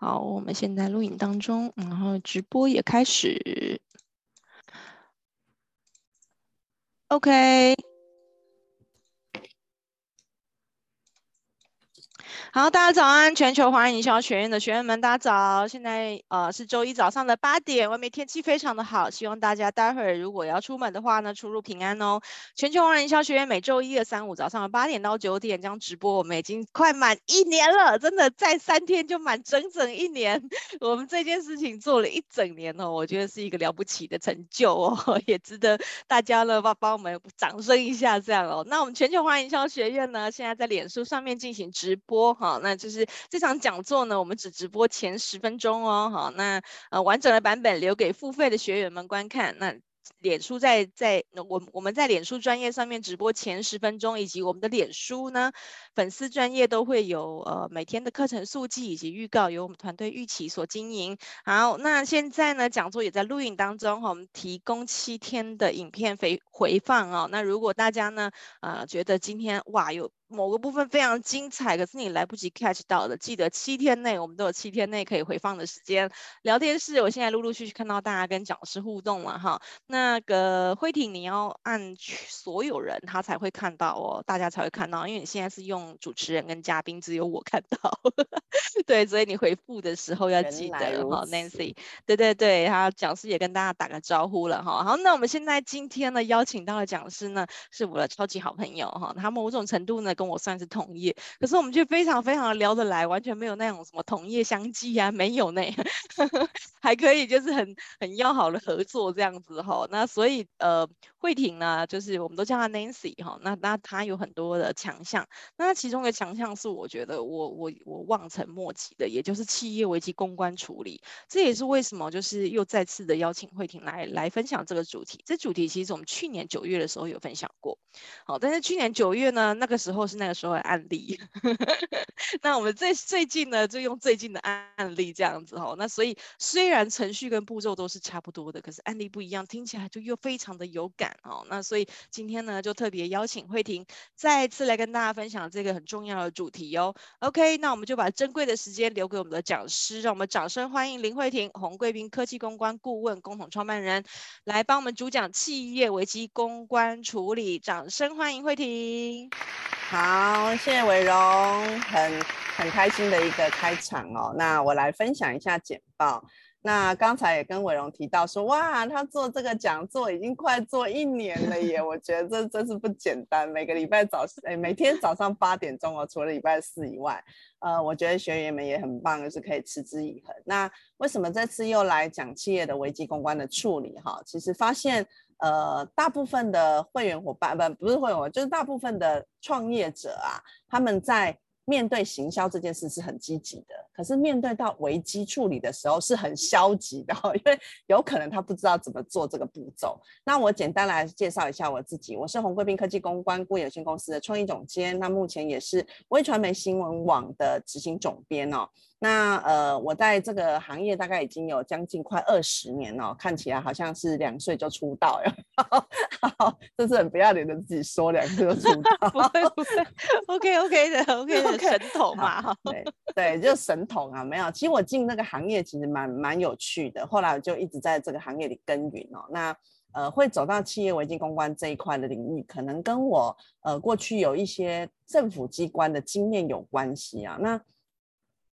好，我们现在录影当中，然后直播也开始。OK。好，大家早安！全球华人营销学院的学员们，大家早！现在呃是周一早上的八点，外面天气非常的好，希望大家待会儿如果要出门的话呢，出入平安哦。全球华人营销学院每周一二三五早上的八点到九点将直播，我们已经快满一年了，真的再三天就满整整一年。我们这件事情做了一整年哦，我觉得是一个了不起的成就哦，也值得大家呢帮帮我们掌声一下这样哦。那我们全球华人营销学院呢，现在在脸书上面进行直播。好，那就是这场讲座呢，我们只直播前十分钟哦。好，那呃完整的版本留给付费的学员们观看。那脸书在在我我们在脸书专业上面直播前十分钟，以及我们的脸书呢粉丝专业都会有呃每天的课程速记以及预告，由我们团队玉琪所经营。好，那现在呢讲座也在录影当中哈，我们提供七天的影片回回放哦。那如果大家呢呃觉得今天哇有。某个部分非常精彩，可是你来不及 catch 到的，记得七天内我们都有七天内可以回放的时间。聊天室，我现在陆陆续续看到大家跟讲师互动了哈。那个慧婷，你要按所有人他才会看到哦，大家才会看到，因为你现在是用主持人跟嘉宾，只有我看到。对，所以你回复的时候要记得哈，Nancy。对对对，他讲师也跟大家打个招呼了哈。好，那我们现在今天呢邀请到的讲师呢是我的超级好朋友哈，他某种程度呢。跟我算是同业，可是我们却非常非常的聊得来，完全没有那种什么同业相忌啊，没有呢，还可以就是很很要好的合作这样子哈。那所以呃，慧婷呢，就是我们都叫她 Nancy 哈。那那她有很多的强项，那其中的强项是我觉得我我我望尘莫及的，也就是企业危机公关处理。这也是为什么就是又再次的邀请慧婷来来分享这个主题。这主题其实我们去年九月的时候有分享过，好，但是去年九月呢，那个时候。是那个时候的案例，那我们最最近呢，就用最近的案例这样子哦。那所以虽然程序跟步骤都是差不多的，可是案例不一样，听起来就又非常的有感哦。那所以今天呢，就特别邀请慧婷再次来跟大家分享这个很重要的主题哦。OK，那我们就把珍贵的时间留给我们的讲师，让我们掌声欢迎林慧婷，红贵宾科技公关顾问共同创办人，来帮我们主讲企业危机公关处理。掌声欢迎慧婷。好，谢谢伟荣，很很开心的一个开场哦。那我来分享一下简报。那刚才也跟伟荣提到说，哇，他做这个讲座已经快做一年了耶，我觉得这真是不简单。每个礼拜早，哎，每天早上八点钟哦，除了礼拜四以外，呃，我觉得学员们也很棒，就是可以持之以恒。那为什么这次又来讲企业的危机公关的处理？哈，其实发现。呃，大部分的会员伙伴不不是会员，就是大部分的创业者啊，他们在面对行销这件事是很积极的，可是面对到危机处理的时候是很消极的，因为有可能他不知道怎么做这个步骤。那我简单来介绍一下我自己，我是红贵宾科技公关顾有限公司的创意总监，那目前也是微传媒新闻网的执行总编哦。那呃，我在这个行业大概已经有将近快二十年了，看起来好像是两岁就出道呀，这是很不要脸的自己说两岁就出道，不会不会，OK OK 的 OK 的神童嘛，对对，就神童啊，没有，其实我进那个行业其实蛮蛮有趣的，后来我就一直在这个行业里耕耘哦，那呃会走到企业危机公关这一块的领域，可能跟我呃过去有一些政府机关的经验有关系啊，那。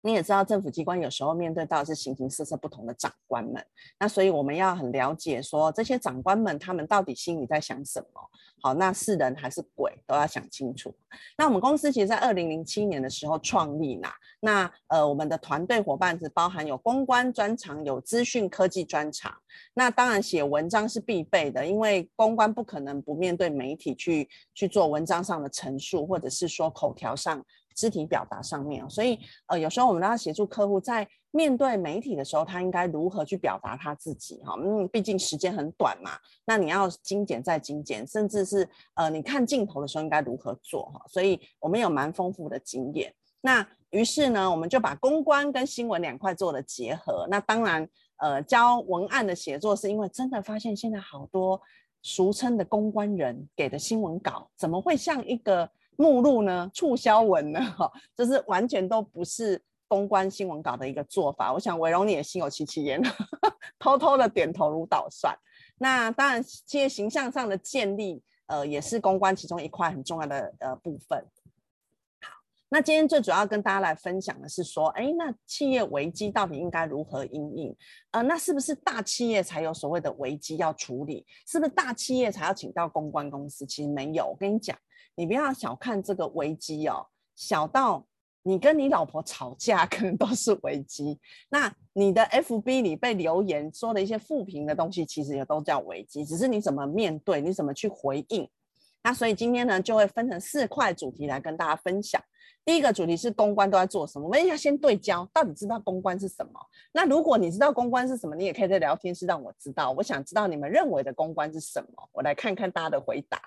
你也知道，政府机关有时候面对到是形形色色不同的长官们，那所以我们要很了解说这些长官们他们到底心里在想什么。好，那是人还是鬼都要想清楚。那我们公司其实，在二零零七年的时候创立啦。那呃，我们的团队伙伴是包含有公关专长，有资讯科技专长。那当然写文章是必备的，因为公关不可能不面对媒体去去做文章上的陈述，或者是说口条上。肢体表达上面，所以呃，有时候我们都要协助客户在面对媒体的时候，他应该如何去表达他自己哈？嗯，毕竟时间很短嘛，那你要精简再精简，甚至是呃，你看镜头的时候应该如何做哈？所以我们有蛮丰富的经验。那于是呢，我们就把公关跟新闻两块做了结合。那当然，呃，教文案的写作是因为真的发现现在好多俗称的公关人给的新闻稿，怎么会像一个目录呢？促销文呢？哈，就是完全都不是公关新闻稿的一个做法。我想伟荣你也心有戚戚焉，偷偷的点头如捣蒜。那当然，企业形象上的建立，呃，也是公关其中一块很重要的呃部分。好那今天最主要跟大家来分享的是说，哎，那企业危机到底应该如何因应？呃，那是不是大企业才有所谓的危机要处理？是不是大企业才要请到公关公司？其实没有，我跟你讲，你不要小看这个危机哦，小到你跟你老婆吵架，可能都是危机。那你的 FB 里被留言说的一些负评的东西，其实也都叫危机，只是你怎么面对，你怎么去回应。那所以今天呢，就会分成四块主题来跟大家分享。第一个主题是公关都在做什么？我们要先对焦，到底知道公关是什么？那如果你知道公关是什么，你也可以在聊天室让我知道。我想知道你们认为的公关是什么？我来看看大家的回答。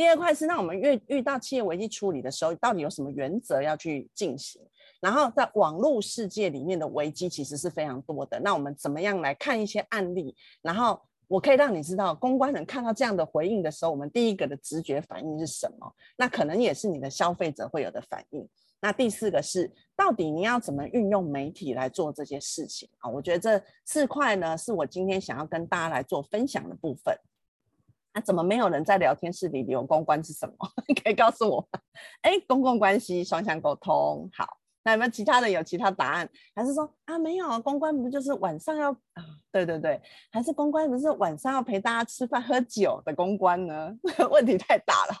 第二块是，那我们遇遇到企业危机处理的时候，到底有什么原则要去进行？然后在网络世界里面的危机其实是非常多的。那我们怎么样来看一些案例？然后。我可以让你知道，公关人看到这样的回应的时候，我们第一个的直觉反应是什么？那可能也是你的消费者会有的反应。那第四个是，到底你要怎么运用媒体来做这些事情啊？我觉得这四块呢，是我今天想要跟大家来做分享的部分。那怎么没有人在聊天室里留公关是什么？你 可以告诉我。哎，公共关系双向沟通，好。那有没有其他的有其他答案？还是说啊，没有啊，公关不就是晚上要啊？对对对，还是公关不是晚上要陪大家吃饭喝酒的公关呢？问题太大了。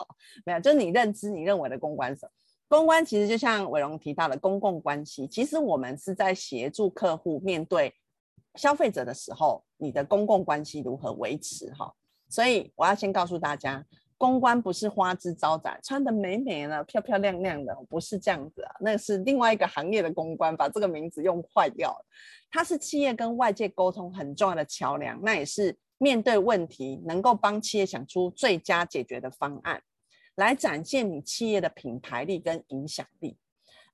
没有，就是你认知你认为的公关什么？公关其实就像伟荣提到的公共关系，其实我们是在协助客户面对消费者的时候，你的公共关系如何维持哈？所以我要先告诉大家。公关不是花枝招展，穿得美美的、漂漂亮亮的，不是这样子啊。那是另外一个行业的公关，把这个名字用坏掉了。它是企业跟外界沟通很重要的桥梁，那也是面对问题能够帮企业想出最佳解决的方案，来展现你企业的品牌力跟影响力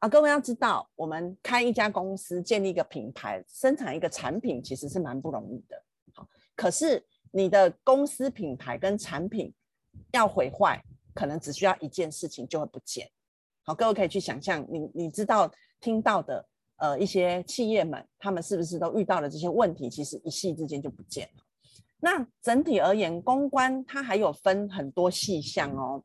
啊。各位要知道，我们开一家公司，建立一个品牌，生产一个产品，其实是蛮不容易的。好，可是你的公司品牌跟产品。要毁坏，可能只需要一件事情就会不见。好，各位可以去想象，你你知道听到的呃一些企业们，他们是不是都遇到了这些问题？其实一夕之间就不见了。那整体而言，公关它还有分很多细项哦。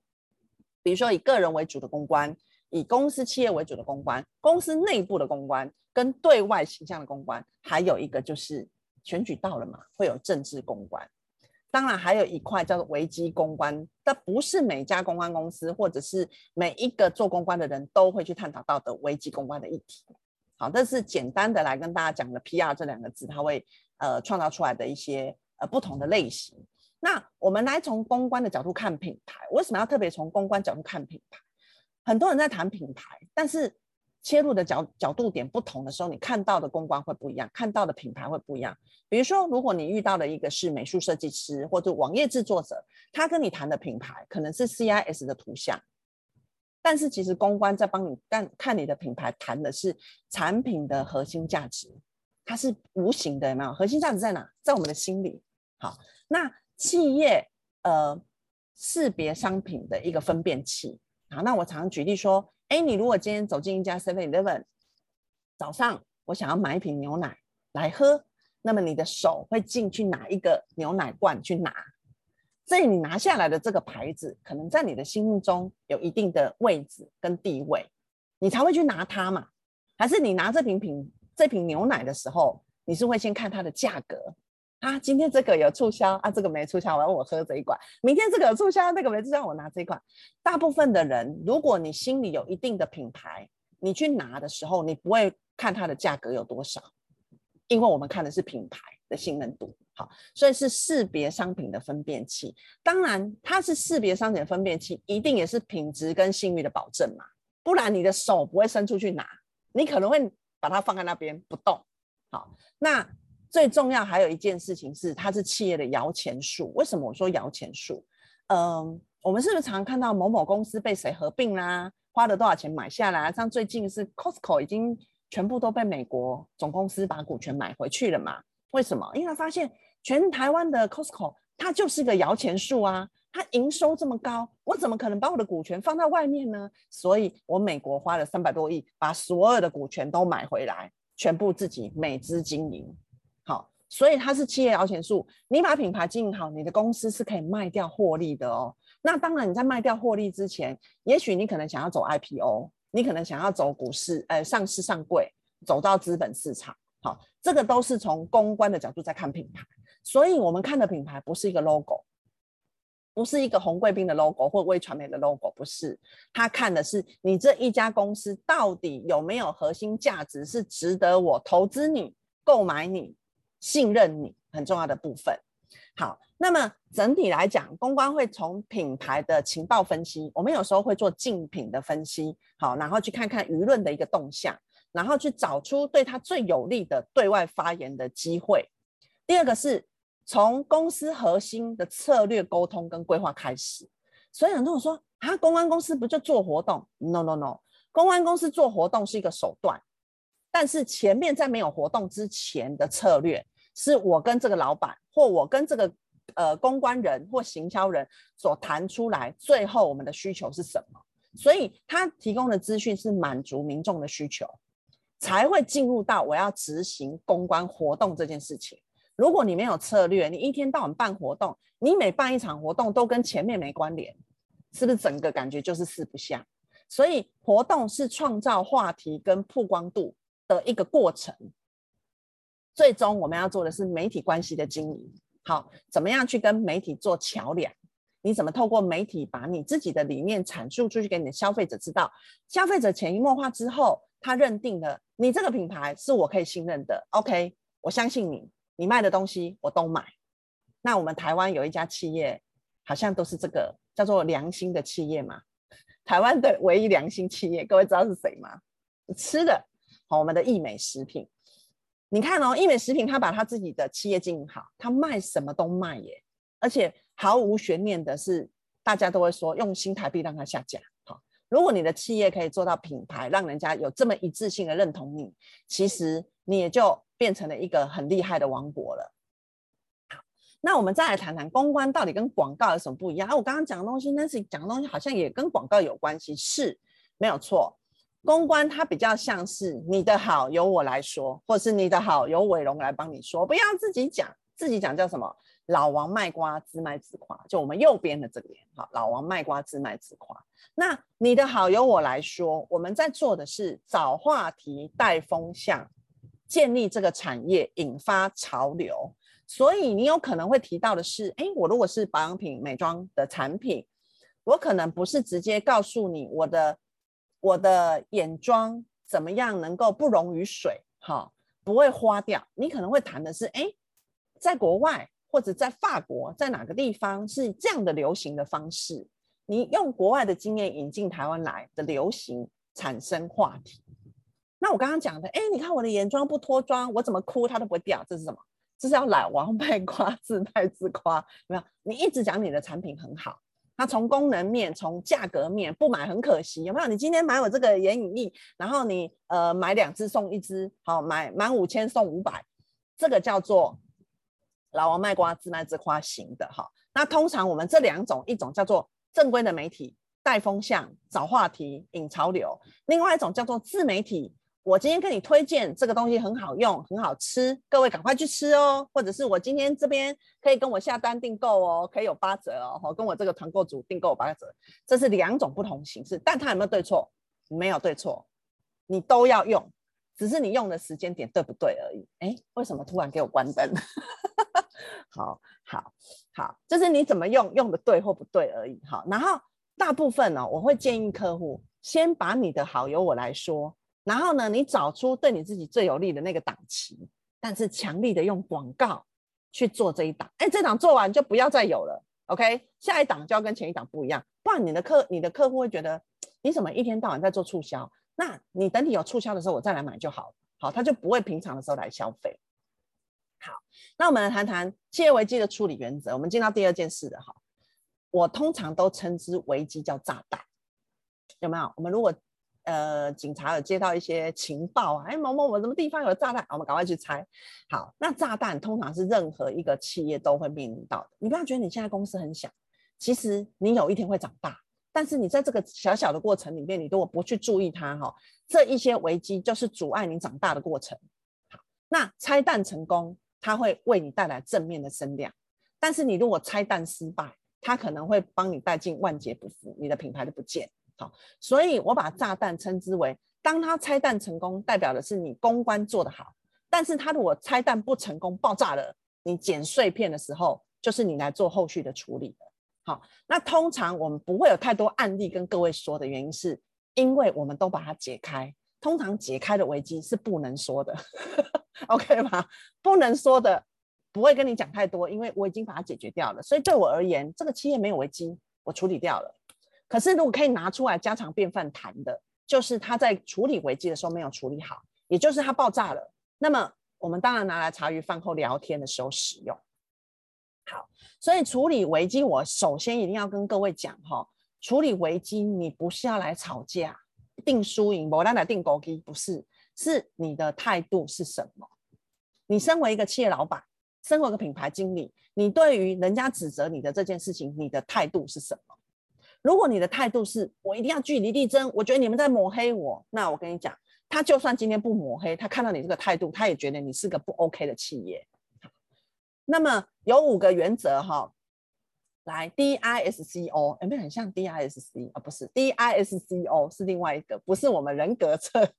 比如说以个人为主的公关，以公司企业为主的公关，公司内部的公关跟对外形象的公关，还有一个就是选举到了嘛，会有政治公关。当然，还有一块叫做危机公关，但不是每家公关公司或者是每一个做公关的人都会去探讨到的危机公关的议题。好，这是简单的来跟大家讲的 PR 这两个字，它会呃创造出来的一些呃不同的类型。那我们来从公关的角度看品牌，为什么要特别从公关角度看品牌？很多人在谈品牌，但是。切入的角角度点不同的时候，你看到的公关会不一样，看到的品牌会不一样。比如说，如果你遇到的一个是美术设计师或者网页制作者，他跟你谈的品牌可能是 CIS 的图像，但是其实公关在帮你看看你的品牌谈的是产品的核心价值，它是无形的，有没有？核心价值在哪？在我们的心里。好，那企业呃识别商品的一个分辨器。好，那我常常举例说。哎，你如果今天走进一家 Seven Eleven，早上我想要买一瓶牛奶来喝，那么你的手会进去拿一个牛奶罐去拿，所以你拿下来的这个牌子，可能在你的心目中有一定的位置跟地位，你才会去拿它嘛？还是你拿这瓶瓶这瓶牛奶的时候，你是会先看它的价格？啊，今天这个有促销啊，这个没促销，我要我喝这一罐。明天这个有促销，那个没促销，我拿这一罐。大部分的人，如果你心里有一定的品牌，你去拿的时候，你不会看它的价格有多少，因为我们看的是品牌的信任度。好，所以是识别商品的分辨器。当然，它是识别商品的分辨器，一定也是品质跟信誉的保证嘛，不然你的手不会伸出去拿，你可能会把它放在那边不动。好，那。最重要还有一件事情是，它是企业的摇钱树。为什么我说摇钱树？嗯，我们是不是常看到某某公司被谁合并啦，花了多少钱买下来？像最近是 Costco 已经全部都被美国总公司把股权买回去了嘛？为什么？因为他发现全台湾的 Costco 它就是个摇钱树啊，它营收这么高，我怎么可能把我的股权放在外面呢？所以我美国花了三百多亿，把所有的股权都买回来，全部自己美资经营。所以它是企业摇钱树。你把品牌经营好，你的公司是可以卖掉获利的哦。那当然，你在卖掉获利之前，也许你可能想要走 IPO，你可能想要走股市，呃，上市上柜，走到资本市场。好，这个都是从公关的角度在看品牌。所以我们看的品牌不是一个 logo，不是一个红贵宾的 logo 或微传媒的 logo，不是。他看的是你这一家公司到底有没有核心价值，是值得我投资你、购买你、信任你很重要的部分。好，那么整体来讲，公关会从品牌的情报分析，我们有时候会做竞品的分析，好，然后去看看舆论的一个动向，然后去找出对他最有利的对外发言的机会。第二个是从公司核心的策略沟通跟规划开始。所以很多人说啊，公关公司不就做活动？No No No，公关公司做活动是一个手段，但是前面在没有活动之前的策略。是我跟这个老板，或我跟这个呃公关人或行销人所谈出来，最后我们的需求是什么？所以他提供的资讯是满足民众的需求，才会进入到我要执行公关活动这件事情。如果你没有策略，你一天到晚办活动，你每办一场活动都跟前面没关联，是不是整个感觉就是四不像？所以活动是创造话题跟曝光度的一个过程。最终我们要做的是媒体关系的经营，好，怎么样去跟媒体做桥梁？你怎么透过媒体把你自己的理念阐述出去给你的消费者知道？消费者潜移默化之后，他认定了你这个品牌是我可以信任的。OK，我相信你，你卖的东西我都买。那我们台湾有一家企业，好像都是这个叫做良心的企业嘛。台湾的唯一良心企业，各位知道是谁吗？吃的，好，我们的益美食品。你看哦，益美食品它把它自己的企业经营好，它卖什么都卖耶，而且毫无悬念的是，大家都会说用新台币让它下架。好，如果你的企业可以做到品牌，让人家有这么一致性的认同你，其实你也就变成了一个很厉害的王国了。好，那我们再来谈谈公关到底跟广告有什么不一样？啊，我刚刚讲的东西那是讲的东西好像也跟广告有关系，是没有错。公关它比较像是你的好由我来说，或是你的好由伟龙来帮你说，不要自己讲，自己讲叫什么？老王卖瓜，自卖自夸。就我们右边的这边，好，老王卖瓜，自卖自夸。那你的好由我来说，我们在做的是找话题、带风向、建立这个产业、引发潮流。所以你有可能会提到的是，诶，我如果是保养品、美妆的产品，我可能不是直接告诉你我的。我的眼妆怎么样能够不溶于水，好，不会花掉？你可能会谈的是，哎，在国外或者在法国，在哪个地方是这样的流行的方式？你用国外的经验引进台湾来的流行，产生话题。那我刚刚讲的，哎，你看我的眼妆不脱妆，我怎么哭它都不会掉，这是什么？这是要老王 卖瓜，自卖自夸，没有？你一直讲你的产品很好。那从功能面，从价格面，不买很可惜，有没有？你今天买我这个眼影液，然后你呃买两支送一支，好，买满五千送五百，这个叫做老王卖瓜，自卖自夸型的哈。那通常我们这两种，一种叫做正规的媒体带风向、找话题、引潮流，另外一种叫做自媒体。我今天跟你推荐这个东西很好用，很好吃，各位赶快去吃哦。或者是我今天这边可以跟我下单订购哦，可以有八折哦。跟我这个团购组订购八折，这是两种不同形式，但它有没有对错？没有对错，你都要用，只是你用的时间点对不对而已。哎，为什么突然给我关灯？好好好，就是你怎么用，用的对或不对而已。好，然后大部分呢、哦，我会建议客户先把你的好由我来说。然后呢，你找出对你自己最有利的那个档期，但是强力的用广告去做这一档。哎，这档做完就不要再有了，OK？下一档就要跟前一档不一样，不然你的客你的客户会觉得你怎么一天到晚在做促销？那你等你有促销的时候我再来买就好，好，他就不会平常的时候来消费。好，那我们来谈谈企业危机的处理原则。我们进到第二件事的哈，我通常都称之危机叫炸弹，有没有？我们如果呃，警察有接到一些情报啊，哎，某某某什么地方有炸弹，我们赶快去拆。好，那炸弹通常是任何一个企业都会面临到的。你不要觉得你现在公司很小，其实你有一天会长大，但是你在这个小小的过程里面，你如果不去注意它哈，这一些危机就是阻碍你长大的过程。好，那拆弹成功，它会为你带来正面的声量，但是你如果拆弹失败，它可能会帮你带进万劫不复，你的品牌都不见。好，所以我把炸弹称之为，当它拆弹成功，代表的是你公关做得好，但是它如果拆弹不成功，爆炸了，你捡碎片的时候，就是你来做后续的处理。好，那通常我们不会有太多案例跟各位说的原因，是因为我们都把它解开。通常解开的危机是不能说的，OK 吗？不能说的不会跟你讲太多，因为我已经把它解决掉了。所以对我而言，这个企业没有危机，我处理掉了。可是如果可以拿出来家常便饭谈的，就是他在处理危机的时候没有处理好，也就是他爆炸了。那么我们当然拿来茶余饭后聊天的时候使用。好，所以处理危机，我首先一定要跟各位讲哈，处理危机你不是要来吵架、定输赢，不然来定勾机，不是，是你的态度是什么？你身为一个企业老板，身为一个品牌经理，你对于人家指责你的这件事情，你的态度是什么？如果你的态度是我一定要据理力争，我觉得你们在抹黑我，那我跟你讲，他就算今天不抹黑，他看到你这个态度，他也觉得你是个不 OK 的企业。那么有五个原则哈，来 D I S C O 有没有很像 D I S C 啊？不是 D I S C O 是另外一个，不是我们人格测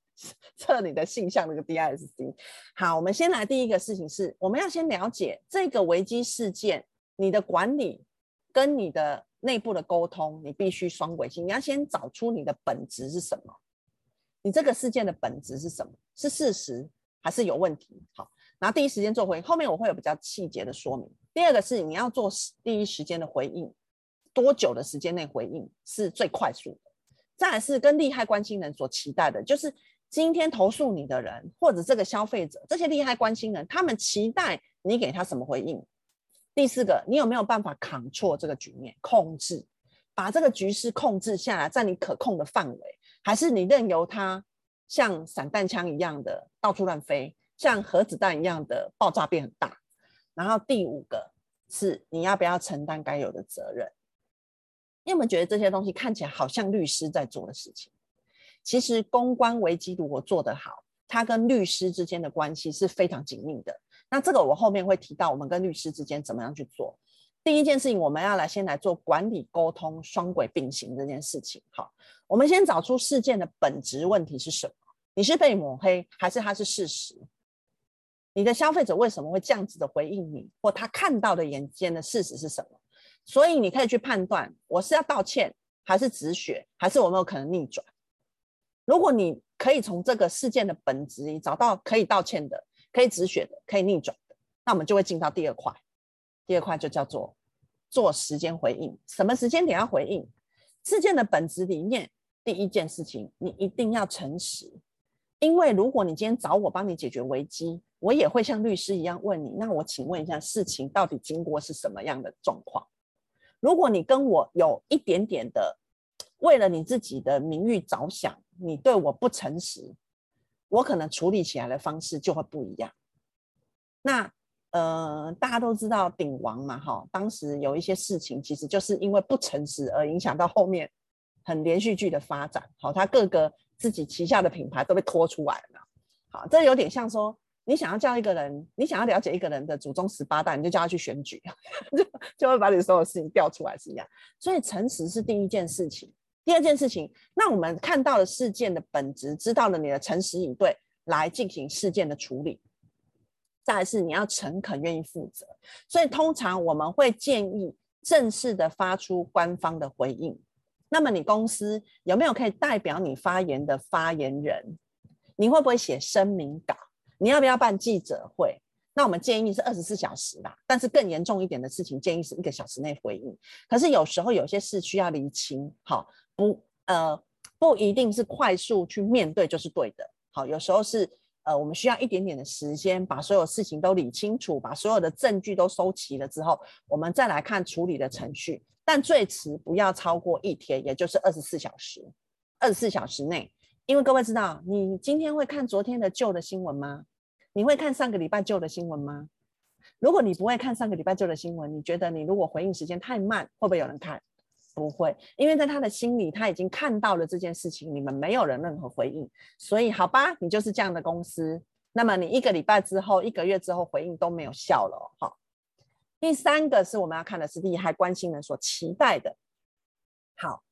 测你的性向那个 D I S C。好，我们先来第一个事情是，我们要先了解这个危机事件，你的管理跟你的内部的沟通，你必须双轨性。你要先找出你的本质是什么，你这个事件的本质是什么？是事实还是有问题？好。然后第一时间做回应，后面我会有比较细节的说明。第二个是你要做第一时间的回应，多久的时间内回应是最快速的？再来是跟利害关系人所期待的，就是今天投诉你的人或者这个消费者，这些利害关系人他们期待你给他什么回应？第四个，你有没有办法 control 这个局面，控制，把这个局势控制下来，在你可控的范围，还是你任由它像散弹枪一样的到处乱飞？像核子弹一样的爆炸变很大，然后第五个是你要不要承担该有的责任？你有没有觉得这些东西看起来好像律师在做的事情？其实公关危机如果做得好，它跟律师之间的关系是非常紧密的。那这个我后面会提到，我们跟律师之间怎么样去做。第一件事情，我们要来先来做管理沟通双轨并行这件事情。好，我们先找出事件的本质问题是什么？你是被抹黑，还是它是事实？你的消费者为什么会这样子的回应你，或他看到的眼尖的事实是什么？所以你可以去判断，我是要道歉，还是止血，还是我没有可能逆转？如果你可以从这个事件的本质里找到可以道歉的、可以止血的、可以逆转的，那我们就会进到第二块。第二块就叫做做时间回应，什么时间点要回应？事件的本质里面，第一件事情，你一定要诚实，因为如果你今天找我帮你解决危机。我也会像律师一样问你，那我请问一下，事情到底经过是什么样的状况？如果你跟我有一点点的为了你自己的名誉着想，你对我不诚实，我可能处理起来的方式就会不一样。那呃，大家都知道鼎王嘛，哈，当时有一些事情，其实就是因为不诚实而影响到后面很连续剧的发展。好，他各个自己旗下的品牌都被拖出来了。好，这有点像说。你想要叫一个人，你想要了解一个人的祖宗十八代，你就叫他去选举，就就会把你所有事情调出来是一样。所以诚实是第一件事情，第二件事情，那我们看到了事件的本质，知道了你的诚实应对，来进行事件的处理。再是你要诚恳、愿意负责。所以通常我们会建议正式的发出官方的回应。那么你公司有没有可以代表你发言的发言人？你会不会写声明稿？你要不要办记者会？那我们建议是二十四小时吧，但是更严重一点的事情，建议是一个小时内回应。可是有时候有些事需要厘清，好，不呃不一定是快速去面对就是对的，好，有时候是呃我们需要一点点的时间，把所有事情都理清楚，把所有的证据都收齐了之后，我们再来看处理的程序，但最迟不要超过一天，也就是二十四小时，二十四小时内，因为各位知道，你今天会看昨天的旧的新闻吗？你会看上个礼拜旧的新闻吗？如果你不会看上个礼拜旧的新闻，你觉得你如果回应时间太慢，会不会有人看？不会，因为在他的心里，他已经看到了这件事情，你们没有人任何回应，所以好吧，你就是这样的公司。那么你一个礼拜之后、一个月之后回应都没有效了，哈。第三个是我们要看的是利害关心人所期待的，好，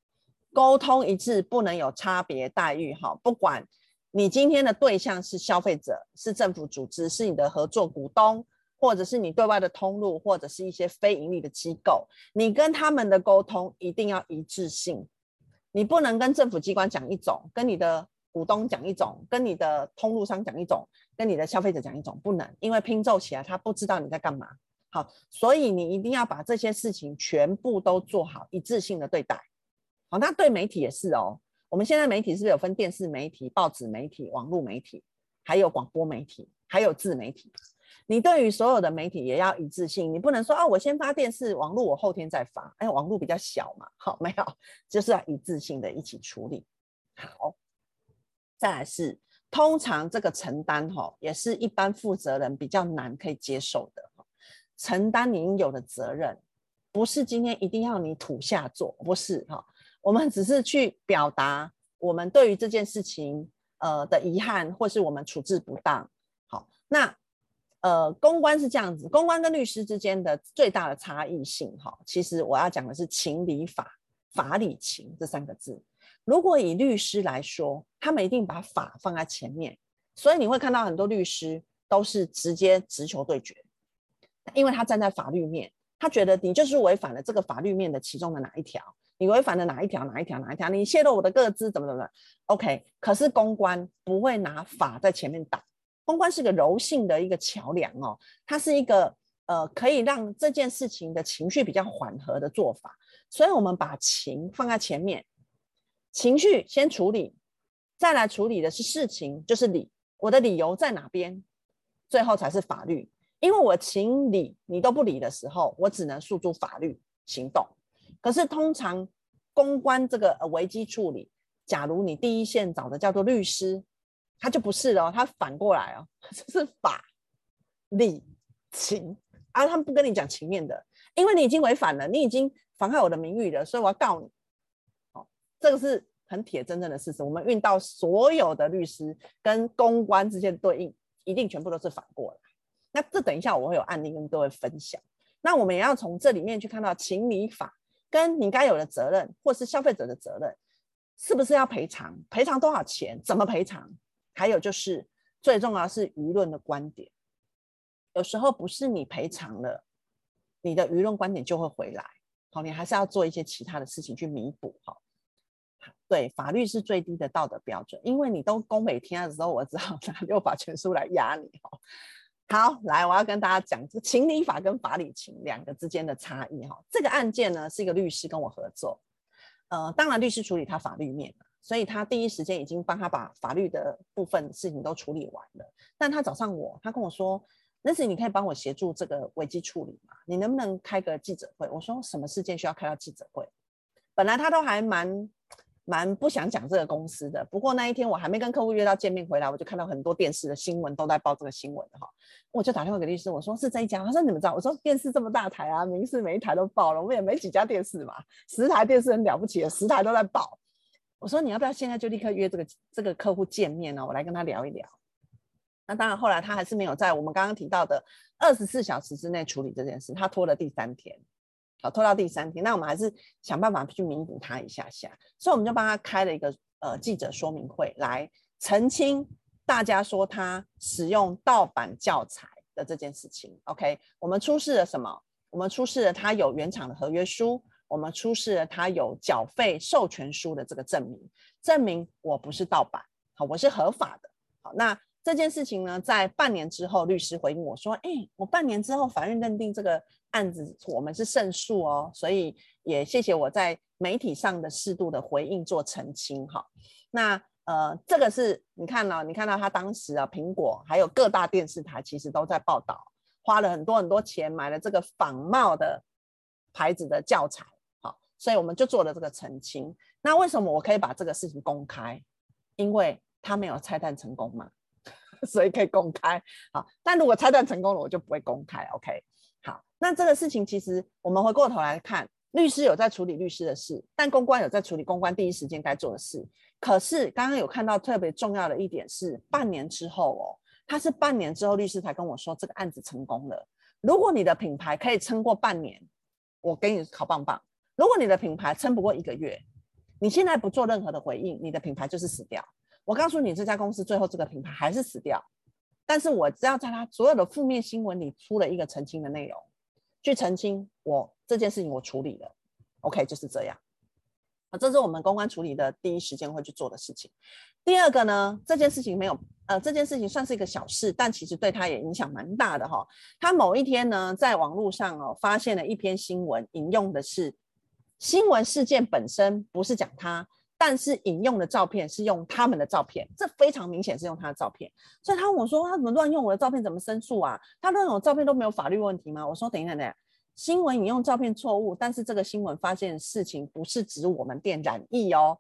沟通一致，不能有差别待遇，哈，不管你今天的对象是消费者、是政府组织、是你的合作股东。或者是你对外的通路，或者是一些非盈利的机构，你跟他们的沟通一定要一致性。你不能跟政府机关讲一种，跟你的股东讲一种，跟你的通路商讲一种，跟你的消费者讲一种，不能，因为拼凑起来他不知道你在干嘛。好，所以你一定要把这些事情全部都做好，一致性的对待。好，那对媒体也是哦。我们现在媒体是不是有分电视媒体、报纸媒体、网络媒体，还有广播媒体，还有自媒体？你对于所有的媒体也要一致性，你不能说啊，我先发电视，网络我后天再发，哎，网络比较小嘛，好，没有，就是要一致性的一起处理。好，再来是，通常这个承担哈，也是一般负责人比较难可以接受的。承担你应有的责任，不是今天一定要你土下做，不是哈，我们只是去表达我们对于这件事情呃的遗憾，或是我们处置不当。好，那。呃，公关是这样子，公关跟律师之间的最大的差异性，哈，其实我要讲的是情理法，法理情这三个字。如果以律师来说，他们一定把法放在前面，所以你会看到很多律师都是直接直球对决，因为他站在法律面，他觉得你就是违反了这个法律面的其中的哪一条，你违反了哪一条，哪一条，哪一条，你泄露我的个资，怎么怎么，OK。可是公关不会拿法在前面挡。公关是个柔性的一个桥梁哦，它是一个呃可以让这件事情的情绪比较缓和的做法，所以我们把情放在前面，情绪先处理，再来处理的是事情，就是理，我的理由在哪边，最后才是法律。因为我情理你都不理的时候，我只能诉诸法律行动。可是通常公关这个危机处理，假如你第一线找的叫做律师。他就不是哦，他反过来哦，这是法、理、情啊，他们不跟你讲情面的，因为你已经违反了，你已经妨害我的名誉了，所以我要告你。哦，这个是很铁铮铮的事实。我们运到所有的律师跟公关之间的对应，一定全部都是反过来。那这等一下我会有案例跟各位分享。那我们也要从这里面去看到情理法跟你该有的责任，或是消费者的责任，是不是要赔偿？赔偿多少钱？怎么赔偿？还有就是最重要是舆论的观点，有时候不是你赔偿了，你的舆论观点就会回来。好，你还是要做一些其他的事情去弥补。哈，对，法律是最低的道德标准，因为你都攻北天的时候，我只好拿六法全书来压你。哈，好，来，我要跟大家讲这情理法跟法理情两个之间的差异。哈，这个案件呢是一个律师跟我合作，呃，当然律师处理他法律面。所以他第一时间已经帮他把法律的部分事情都处理完了。但他找上我，他跟我说：“Nancy，你可以帮我协助这个危机处理吗？你能不能开个记者会？”我说：“什么事件需要开到记者会？”本来他都还蛮蛮不想讲这个公司的。不过那一天我还没跟客户约到见面回来，我就看到很多电视的新闻都在报这个新闻哈。我就打电话给律师，我说：“是这一家？”他说：“你怎么知道？”我说：“电视这么大台啊，民视每一台都报了，我们也没几家电视嘛，十台电视很了不起的，十台都在报。”我说，你要不要现在就立刻约这个这个客户见面呢？我来跟他聊一聊。那当然，后来他还是没有在我们刚刚提到的二十四小时之内处理这件事，他拖了第三天，好，拖到第三天。那我们还是想办法去弥补他一下下，所以我们就帮他开了一个呃记者说明会，来澄清大家说他使用盗版教材的这件事情。OK，我们出示了什么？我们出示了他有原厂的合约书。我们出示了他有缴费授权书的这个证明，证明我不是盗版，好，我是合法的。好，那这件事情呢，在半年之后，律师回应我说：“哎，我半年之后法院认定这个案子我们是胜诉哦，所以也谢谢我在媒体上的适度的回应做澄清。”哈，那呃，这个是你看到，你看到他当时啊，苹果还有各大电视台其实都在报道，花了很多很多钱买了这个仿冒的牌子的教材。好所以我们就做了这个澄清。那为什么我可以把这个事情公开？因为他没有拆弹成功嘛。所以可以公开。好，但如果拆弹成功了，我就不会公开。OK，好，那这个事情其实我们回过头来看，律师有在处理律师的事，但公关有在处理公关第一时间该做的事。可是刚刚有看到特别重要的一点是，半年之后哦，他是半年之后律师才跟我说这个案子成功了。如果你的品牌可以撑过半年，我给你好棒棒。如果你的品牌撑不过一个月，你现在不做任何的回应，你的品牌就是死掉。我告诉你，这家公司最后这个品牌还是死掉。但是我只要在他所有的负面新闻里出了一个澄清的内容，去澄清我这件事情我处理了，OK，就是这样。啊，这是我们公关处理的第一时间会去做的事情。第二个呢，这件事情没有，呃，这件事情算是一个小事，但其实对他也影响蛮大的哈。他某一天呢，在网络上哦，发现了一篇新闻，引用的是。新闻事件本身不是讲他，但是引用的照片是用他们的照片，这非常明显是用他的照片。所以他问我说：“他怎么乱用我的照片？怎么申诉啊？他乱用照片都没有法律问题吗？”我说：“等一下，等一下，新闻引用照片错误，但是这个新闻发现的事情不是指我们店染疫哦。”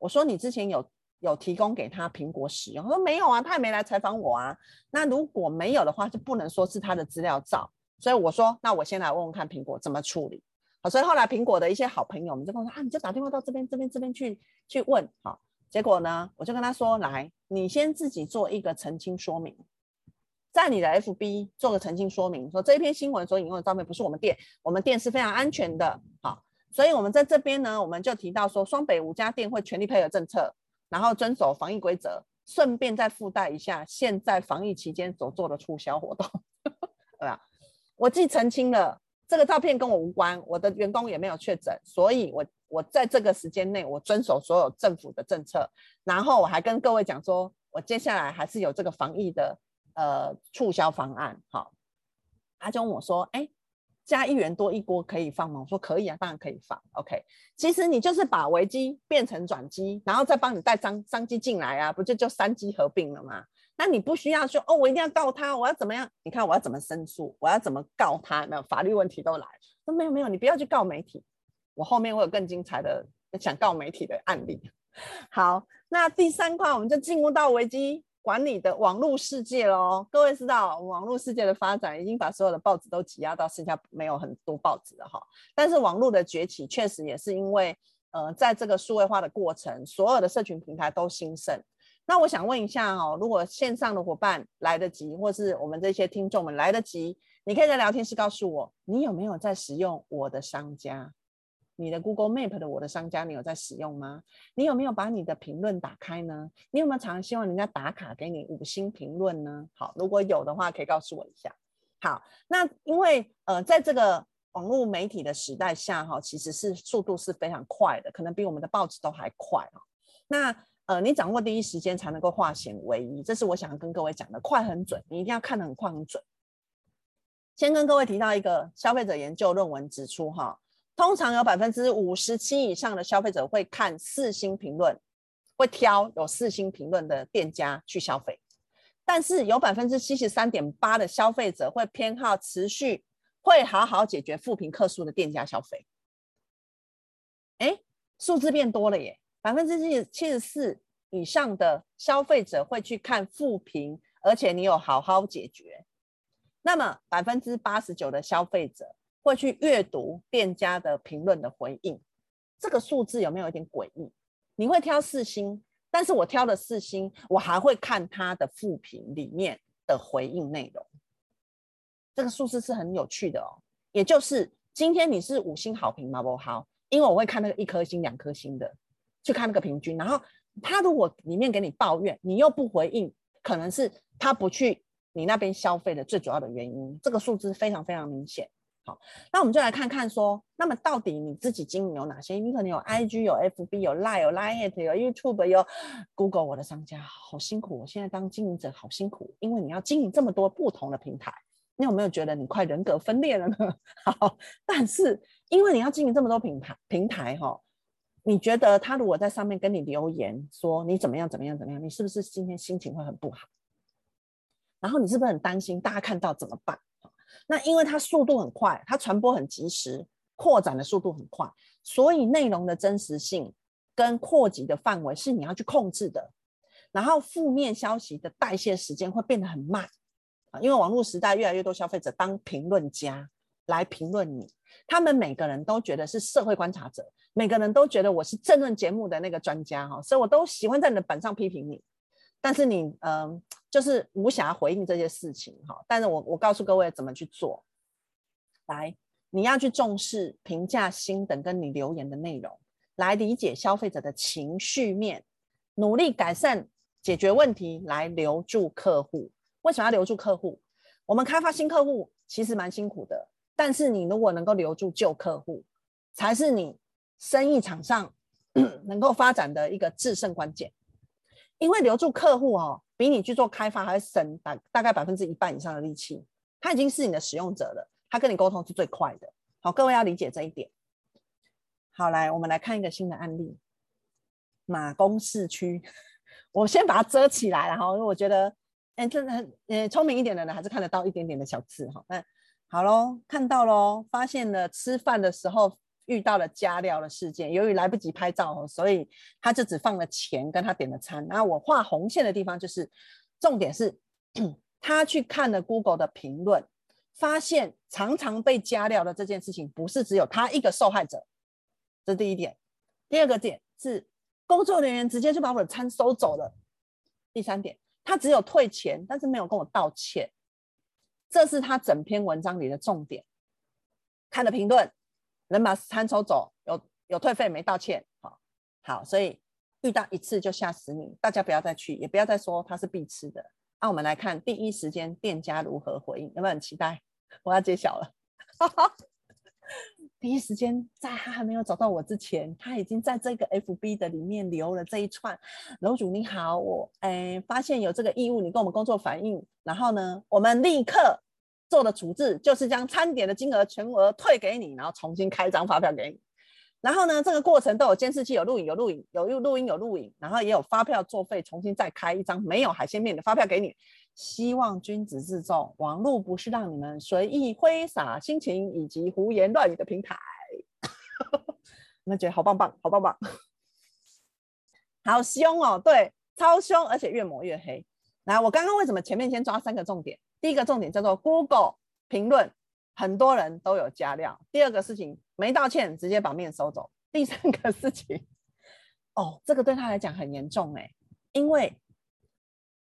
我说：“你之前有有提供给他苹果使用？”他说：“没有啊，他也没来采访我啊。那如果没有的话，就不能说是他的资料照。所以我说，那我先来问问看苹果怎么处理。”好，所以后来苹果的一些好朋友我们就跟我说啊，你就打电话到这边、这边、这边去去问。好，结果呢，我就跟他说，来，你先自己做一个澄清说明，在你的 FB 做个澄清说明，说这一篇新闻所引用的照片不是我们店，我们店是非常安全的。好，所以我们在这边呢，我们就提到说，双北五家店会全力配合政策，然后遵守防疫规则，顺便再附带一下现在防疫期间所做的促销活动，对吧？我既澄清了。这个照片跟我无关，我的员工也没有确诊，所以我我在这个时间内，我遵守所有政府的政策，然后我还跟各位讲说，我接下来还是有这个防疫的呃促销方案。好，他就问我说，哎，加一元多一锅可以放吗？我说可以啊，当然可以放。OK，其实你就是把危机变成转机，然后再帮你带商商机进来啊，不就就三机合并了吗？那你不需要说哦，我一定要告他，我要怎么样？你看我要怎么申诉，我要怎么告他？那法律问题都来了。说没有没有，你不要去告媒体，我后面会有更精彩的想告媒体的案例。好，那第三块我们就进入到危机管理的网络世界喽。各位知道，网络世界的发展已经把所有的报纸都挤压到剩下没有很多报纸了哈。但是网络的崛起确实也是因为呃，在这个数位化的过程，所有的社群平台都兴盛。那我想问一下哦，如果线上的伙伴来得及，或是我们这些听众们来得及，你可以在聊天室告诉我，你有没有在使用我的商家？你的 Google Map 的我的商家，你有在使用吗？你有没有把你的评论打开呢？你有没有常常希望人家打卡给你五星评论呢？好，如果有的话，可以告诉我一下。好，那因为呃，在这个网络媒体的时代下，哈，其实是速度是非常快的，可能比我们的报纸都还快哈。那呃，你掌握第一时间才能够化险为夷，这是我想要跟各位讲的。快很准，你一定要看得很快很准。先跟各位提到一个消费者研究论文指出，哈，通常有百分之五十七以上的消费者会看四星评论，会挑有四星评论的店家去消费，但是有百分之七十三点八的消费者会偏好持续会好好解决负评客诉的店家消费。哎，数字变多了耶。百分之七七十四以上的消费者会去看负评，而且你有好好解决。那么百分之八十九的消费者会去阅读店家的评论的回应。这个数字有没有一点诡异？你会挑四星，但是我挑了四星，我还会看他的负评里面的回应内容。这个数字是很有趣的哦。也就是今天你是五星好评吗？不好，因为我会看那个一颗星、两颗星的。去看那个平均，然后他如果里面给你抱怨，你又不回应，可能是他不去你那边消费的最主要的原因。这个数字非常非常明显。好，那我们就来看看说，那么到底你自己经营有哪些？你可能有 IG、有 FB、有 Line、有 Line、有 YouTube、有 Google。我的商家好辛苦，我现在当经营者好辛苦，因为你要经营这么多不同的平台，你有没有觉得你快人格分裂了呢？好，但是因为你要经营这么多平台，平台哈。你觉得他如果在上面跟你留言说你怎么样怎么样怎么样，你是不是今天心情会很不好？然后你是不是很担心大家看到怎么办？那因为它速度很快，它传播很及时，扩展的速度很快，所以内容的真实性跟扩及的范围是你要去控制的。然后负面消息的代谢时间会变得很慢啊，因为网络时代越来越多消费者当评论家来评论你，他们每个人都觉得是社会观察者，每个人都觉得我是政论节目的那个专家哈，所以我都喜欢在你的板上批评你，但是你嗯、就是无暇回应这些事情哈。但是我我告诉各位怎么去做，来，你要去重视评价、星等跟你留言的内容，来理解消费者的情绪面，努力改善。解决问题来留住客户，为什么要留住客户？我们开发新客户其实蛮辛苦的，但是你如果能够留住旧客户，才是你生意场上 能够发展的一个制胜关键。因为留住客户哦，比你去做开发还省大大概百分之一半以上的力气。他已经是你的使用者了，他跟你沟通是最快的。好，各位要理解这一点。好，来我们来看一个新的案例，马公市区。我先把它遮起来，然后因为我觉得，哎，真的很，呃，聪明一点的人还是看得到一点点的小字哈。嗯，好喽，看到喽，发现了吃饭的时候遇到了加料的事件，由于来不及拍照，所以他就只放了钱跟他点了餐。然后我画红线的地方就是，重点是他去看了 Google 的评论，发现常常被加料的这件事情不是只有他一个受害者，这第一点。第二个点是。工作人员直接就把我的餐收走了。第三点，他只有退钱，但是没有跟我道歉。这是他整篇文章里的重点。看了评论，能把餐抽走，有有退费没道歉。好，好，所以遇到一次就吓死你，大家不要再去，也不要再说他是必吃的。那我们来看第一时间店家如何回应，有没有很期待？我要揭晓了。第一时间在他还没有找到我之前，他已经在这个 FB 的里面留了这一串。楼主你好，我哎发现有这个义务，你跟我们工作反映，然后呢，我们立刻做的处置就是将餐点的金额全额退给你，然后重新开一张发票给你。然后呢，这个过程都有监视器，有录影，有录影，有录音，有录影，然后也有发票作废，重新再开一张没有海鲜面的发票给你。希望君子自重，网络不是让你们随意挥洒心情以及胡言乱语的平台。你们觉得好棒棒，好棒棒，好凶哦！对，超凶，而且越抹越黑。来，我刚刚为什么前面先抓三个重点？第一个重点叫做 Google 评论，很多人都有加料。第二个事情没道歉，直接把面收走。第三个事情，哦，这个对他来讲很严重哎，因为。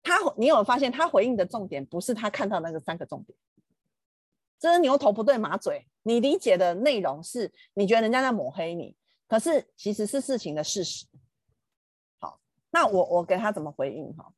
他，你有发现他回应的重点不是他看到那个三个重点，这是牛头不对马嘴。你理解的内容是你觉得人家在抹黑你，可是其实是事情的事实。好，那我我给他怎么回应哈？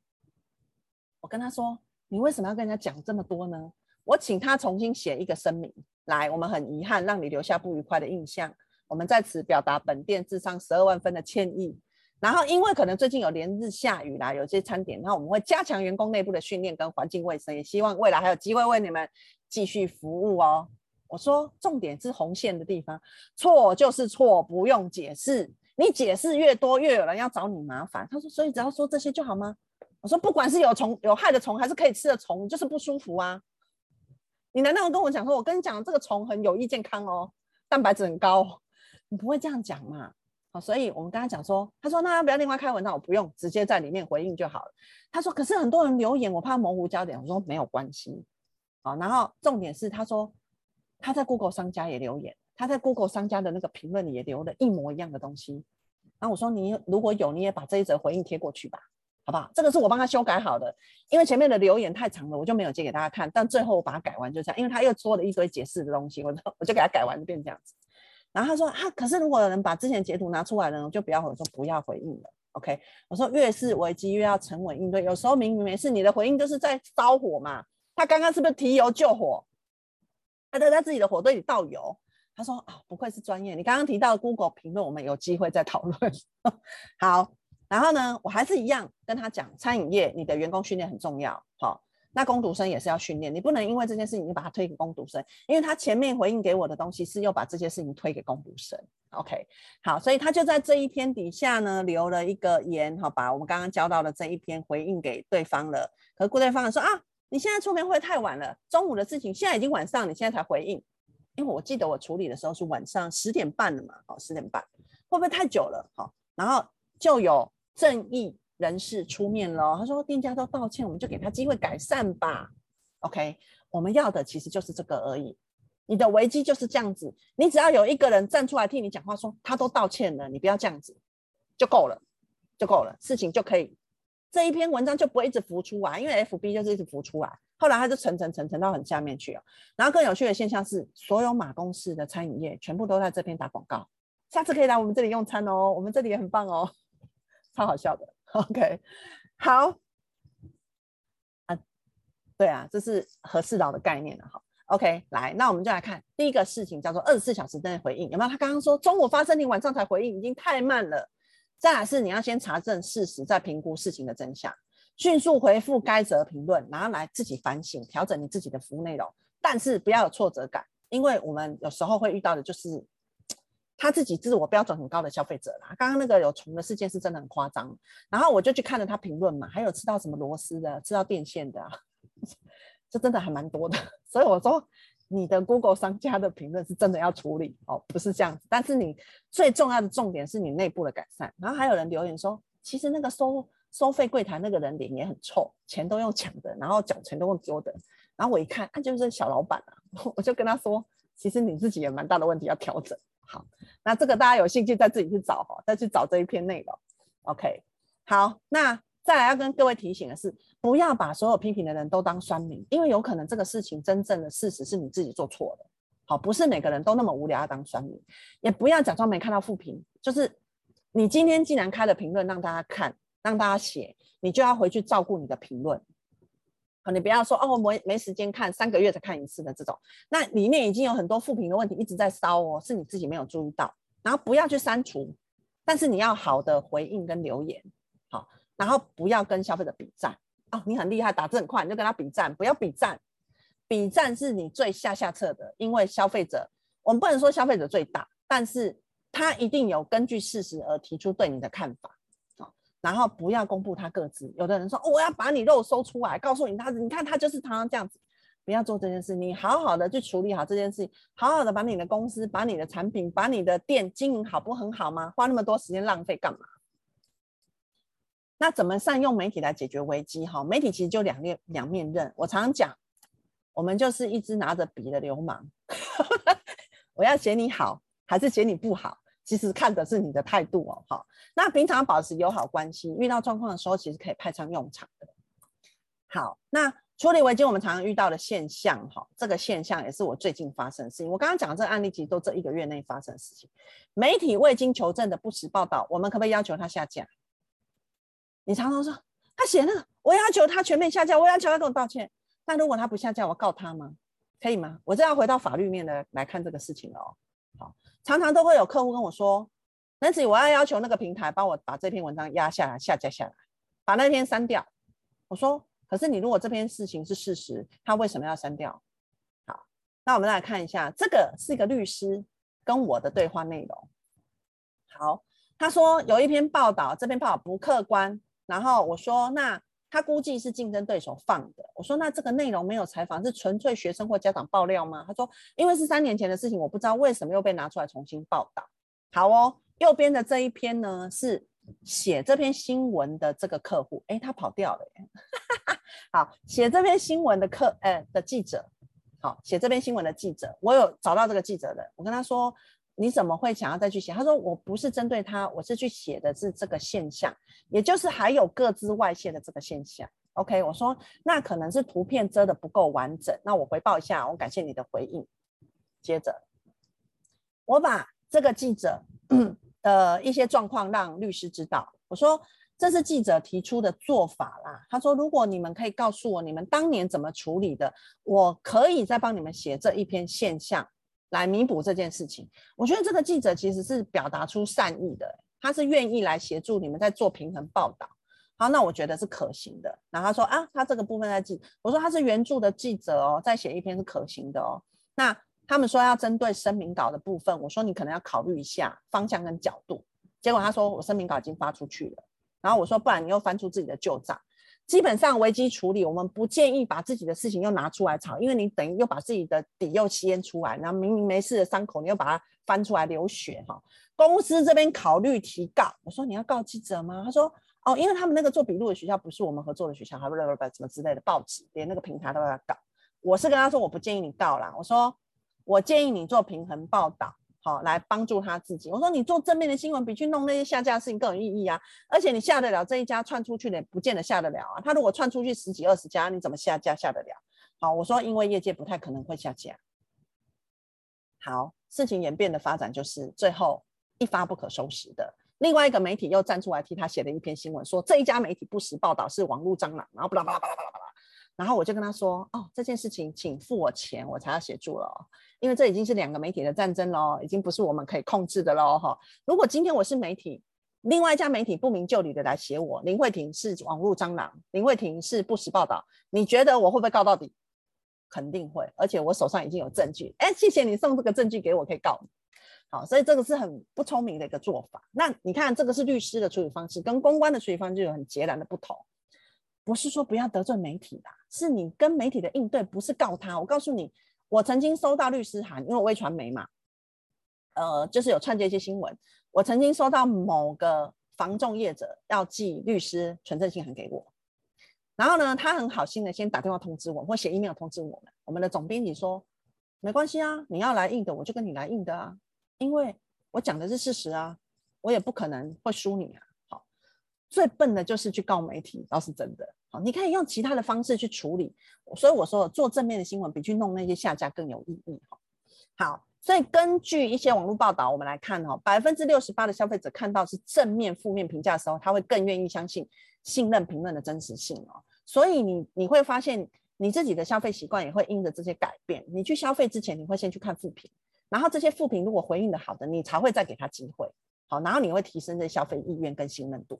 我跟他说，你为什么要跟人家讲这么多呢？我请他重新写一个声明来，我们很遗憾让你留下不愉快的印象，我们在此表达本店智商十二万分的歉意。然后，因为可能最近有连日下雨啦，有些餐点，那我们会加强员工内部的训练跟环境卫生，也希望未来还有机会为你们继续服务哦。我说，重点是红线的地方，错就是错，不用解释。你解释越多，越有人要找你麻烦。他说，所以只要说这些就好吗？我说，不管是有虫、有害的虫，还是可以吃的虫，就是不舒服啊。你难道跟我讲说，我跟你讲这个虫很有益健康哦，蛋白质很高，你不会这样讲嘛？好，所以我们跟他讲说，他说那要不要另外开文章？我不用，直接在里面回应就好了。他说，可是很多人留言，我怕模糊焦点。我说没有关系。好，然后重点是他说他在 Google 商家也留言，他在 Google 商家的那个评论里也留了一模一样的东西。然后我说你如果有，你也把这一则回应贴过去吧，好不好？这个是我帮他修改好的，因为前面的留言太长了，我就没有截给大家看。但最后我把它改完就这样，因为他又说了一堆解释的东西，我就我就给他改完就变这样子。然后他说啊，可是如果有人把之前截图拿出来呢，就不要回，说不要回应了。OK，我说越是危机越要沉稳应对。有时候明明没事，你的回应就是在烧火嘛。他刚刚是不是提油救火？他在他自己的火堆里倒油。他说啊，不愧是专业。你刚刚提到 Google 评论，我们有机会再讨论。好，然后呢，我还是一样跟他讲，餐饮业你的员工训练很重要。好。那工读生也是要训练，你不能因为这件事情就把它推给工读生，因为他前面回应给我的东西是又把这些事情推给工读生。OK，好，所以他就在这一篇底下呢留了一个言，好，把我们刚刚教到的这一篇回应给对方了。可是顾对方说啊，你现在出面会太晚了，中午的事情现在已经晚上，你现在才回应，因为我记得我处理的时候是晚上十点半了嘛，哦，十点半会不会太久了？好，然后就有正义。人士出面了，他说店家都道歉，我们就给他机会改善吧。OK，我们要的其实就是这个而已。你的危机就是这样子，你只要有一个人站出来替你讲话说，他都道歉了，你不要这样子，就够了，就够了，事情就可以，这一篇文章就不会一直浮出来，因为 FB 就是一直浮出来，后来他就沉沉沉沉到很下面去了。然后更有趣的现象是，所有马公市的餐饮业全部都在这边打广告，下次可以来我们这里用餐哦，我们这里也很棒哦，超好笑的。OK，好，啊，对啊，这是和事佬的概念了哈。OK，来，那我们就来看第一个事情，叫做二十四小时内回应，有没有？他刚刚说中午发生，你晚上才回应，已经太慢了。再来是你要先查证事实，再评估事情的真相，迅速回复该则评论，然后来自己反省，调整你自己的服务内容。但是不要有挫折感，因为我们有时候会遇到的就是他自己自我标准很高的消费者啦。刚刚那个有虫的事件是真的很夸张，然后我就去看了他评论嘛，还有吃到什么螺丝的，吃到电线的啊。这真的还蛮多的，所以我说你的 Google 商家的评论是真的要处理哦，不是这样子。但是你最重要的重点是你内部的改善。然后还有人留言说，其实那个收收费柜台那个人脸也很臭，钱都用抢的，然后缴钱都用丢的。然后我一看，他就是小老板啊，我就跟他说，其实你自己也蛮大的问题要调整。好，那这个大家有兴趣再自己去找哈，再去找这一篇内容。OK，好，那。再来要跟各位提醒的是，不要把所有批评的人都当酸民，因为有可能这个事情真正的事实是你自己做错了。好，不是每个人都那么无聊要当酸民，也不要假装没看到负评。就是你今天既然开了评论让大家看，让大家写，你就要回去照顾你的评论。好，你不要说哦，我没没时间看，三个月才看一次的这种，那里面已经有很多负评的问题一直在烧哦，是你自己没有注意到。然后不要去删除，但是你要好的回应跟留言。好。然后不要跟消费者比战哦，你很厉害，打字很快，你就跟他比战，不要比战，比战是你最下下策的，因为消费者，我们不能说消费者最大，但是他一定有根据事实而提出对你的看法，然后不要公布他个资，有的人说，我要把你肉搜出来，告诉你他，你看他就是常常这样子，不要做这件事，你好好的去处理好这件事，好好的把你的公司、把你的产品、把你的店经营好，不很好吗？花那么多时间浪费干嘛？那怎么善用媒体来解决危机？哈，媒体其实就两面两面刃。我常常讲，我们就是一支拿着笔的流氓。我要写你好，还是写你不好？其实看的是你的态度哦。哈，那平常保持友好关系，遇到状况的时候，其实可以派上用场的。好，那处理危机我们常常遇到的现象，哈，这个现象也是我最近发生的事情。我刚刚讲的这个案例，其实都这一个月内发生的事情。媒体未经求证的不实报道，我们可不可以要求他下架？你常常说他写那个，我要求他全面下架，我要求他跟我道歉。但如果他不下架，我告他吗？可以吗？我这要回到法律面的来看这个事情了哦。好，常常都会有客户跟我说，男子，我要要求那个平台帮我把这篇文章压下来，下架下来，把那篇删掉。我说，可是你如果这篇事情是事实，他为什么要删掉？好，那我们来看一下，这个是一个律师跟我的对话内容。好，他说有一篇报道，这篇报道不客观。然后我说，那他估计是竞争对手放的。我说，那这个内容没有采访，是纯粹学生或家长爆料吗？他说，因为是三年前的事情，我不知道为什么又被拿出来重新报道。好哦，右边的这一篇呢，是写这篇新闻的这个客户，诶，他跑掉了耶。好，写这篇新闻的客，呃，的记者，好，写这篇新闻的记者，我有找到这个记者的，我跟他说。你怎么会想要再去写？他说我不是针对他，我是去写的是这个现象，也就是还有各自外泄的这个现象。OK，我说那可能是图片遮的不够完整，那我回报一下，我感谢你的回应。接着，我把这个记者 的一些状况让律师知道。我说这是记者提出的做法啦。他说如果你们可以告诉我你们当年怎么处理的，我可以再帮你们写这一篇现象。来弥补这件事情，我觉得这个记者其实是表达出善意的，他是愿意来协助你们在做平衡报道。好，那我觉得是可行的。然后他说啊，他这个部分在记，我说他是原著的记者哦，再写一篇是可行的哦。那他们说要针对声明稿的部分，我说你可能要考虑一下方向跟角度。结果他说我声明稿已经发出去了，然后我说不然你又翻出自己的旧账。基本上危机处理，我们不建议把自己的事情又拿出来炒，因为你等于又把自己的底又掀出来，然后明明没事的伤口，你又把它翻出来流血哈。公司这边考虑提告，我说你要告记者吗？他说哦，因为他们那个做笔录的学校不是我们合作的学校，还不不不什么之类的报纸，连那个平台都要告。我是跟他说，我不建议你告啦。我说，我建议你做平衡报道，好、哦、来帮助他自己。我说，你做正面的新闻比去弄那些下架的事情更有意义啊。而且你下得了这一家串出去的，不见得下得了啊。他如果串出去十几二十家，你怎么下架下得了？好，我说，因为业界不太可能会下架。好，事情演变的发展就是最后一发不可收拾的。另外一个媒体又站出来替他写了一篇新闻，说这一家媒体不实报道是网络蟑螂，然后巴拉巴拉巴拉巴拉巴拉。然后我就跟他说：“哦，这件事情请付我钱，我才要协助了，因为这已经是两个媒体的战争喽，已经不是我们可以控制的喽。哈，如果今天我是媒体，另外一家媒体不明就里的来写我，林慧婷是网络蟑螂，林慧婷是不实报道，你觉得我会不会告到底？肯定会，而且我手上已经有证据。哎，谢谢你送这个证据给我，可以告你。”好，所以这个是很不聪明的一个做法。那你看，这个是律师的处理方式，跟公关的处理方式有很截然的不同。不是说不要得罪媒体啦，是你跟媒体的应对，不是告他。我告诉你，我曾经收到律师函，因为我微传媒嘛，呃，就是有串接一些新闻。我曾经收到某个房仲业者要寄律师存证信函给我，然后呢，他很好心的先打电话通知我，或写 email 通知我们。我们的总编辑说，没关系啊，你要来印的，我就跟你来印的啊。因为我讲的是事实啊，我也不可能会输你啊。最笨的就是去告媒体，倒是真的。好，你可以用其他的方式去处理。所以我说，做正面的新闻比去弄那些下架更有意义。哈好，所以根据一些网络报道，我们来看哦，百分之六十八的消费者看到是正面、负面评价的时候，他会更愿意相信、信任评论的真实性哦。所以你你会发现，你自己的消费习惯也会因着这些改变。你去消费之前，你会先去看负评。然后这些负评如果回应的好的，你才会再给他机会，好，然后你会提升这消费意愿跟信任度。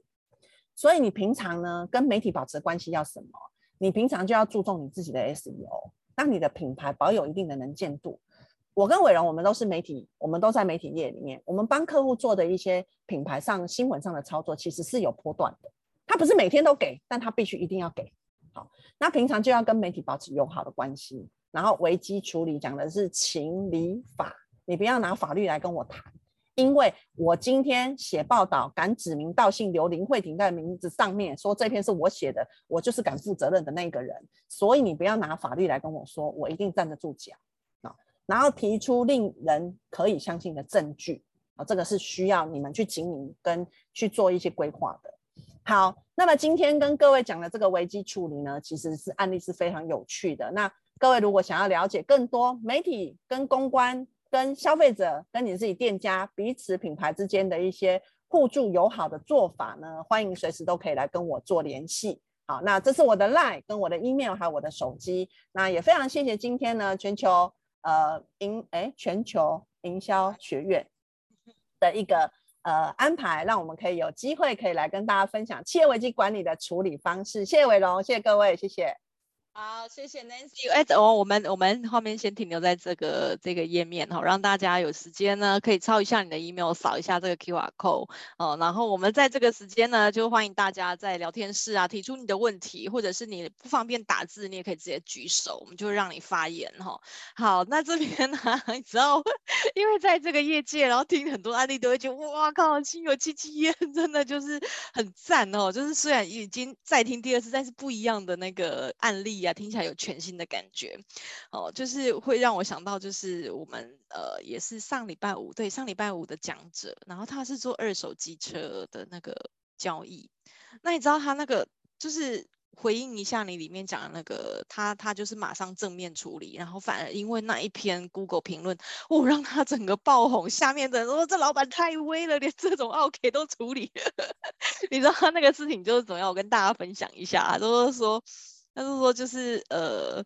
所以你平常呢跟媒体保持关系要什么？你平常就要注重你自己的 SEO，让你的品牌保有一定的能见度。我跟伟荣，我们都是媒体，我们都在媒体业里面，我们帮客户做的一些品牌上新闻上的操作，其实是有波段的。他不是每天都给，但他必须一定要给。好，那平常就要跟媒体保持友好的关系，然后危机处理讲的是情理法。你不要拿法律来跟我谈，因为我今天写报道敢指名道姓留林慧婷在名字上面说这篇是我写的，我就是敢负责任的那个人，所以你不要拿法律来跟我说，我一定站得住脚啊。然后提出令人可以相信的证据啊，这个是需要你们去经营跟去做一些规划的。好，那么今天跟各位讲的这个危机处理呢，其实是案例是非常有趣的。那各位如果想要了解更多媒体跟公关，跟消费者、跟你自己店家彼此品牌之间的一些互助友好的做法呢，欢迎随时都可以来跟我做联系。好，那这是我的 line 跟我的 email 还有我的手机。那也非常谢谢今天呢全球呃营哎全球营销学院的一个呃安排，让我们可以有机会可以来跟大家分享企业危机管理的处理方式。谢谢伟龙，谢谢各位，谢谢。好，谢谢 Nancy。哎，哦，我们我们后面先停留在这个这个页面哈，让大家有时间呢可以抄一下你的 email，扫一下这个 QR code 哦。然后我们在这个时间呢，就欢迎大家在聊天室啊提出你的问题，或者是你不方便打字，你也可以直接举手，我们就让你发言哈。好，那这边呢，你知道，因为在这个业界，然后听很多案例都会觉得哇靠，心有戚戚焉，真的就是很赞哦。就是虽然已经再听第二次，但是不一样的那个案例。听起来有全新的感觉，哦，就是会让我想到，就是我们呃，也是上礼拜五，对，上礼拜五的讲者，然后他是做二手机车的那个交易，那你知道他那个就是回应一下你里面讲的那个，他他就是马上正面处理，然后反而因为那一篇 Google 评论，哦，让他整个爆红，下面的人说这老板太威了，连这种 OK 都处理了，你知道他那个事情就是怎么样？我跟大家分享一下，都是说。他是说，就是呃，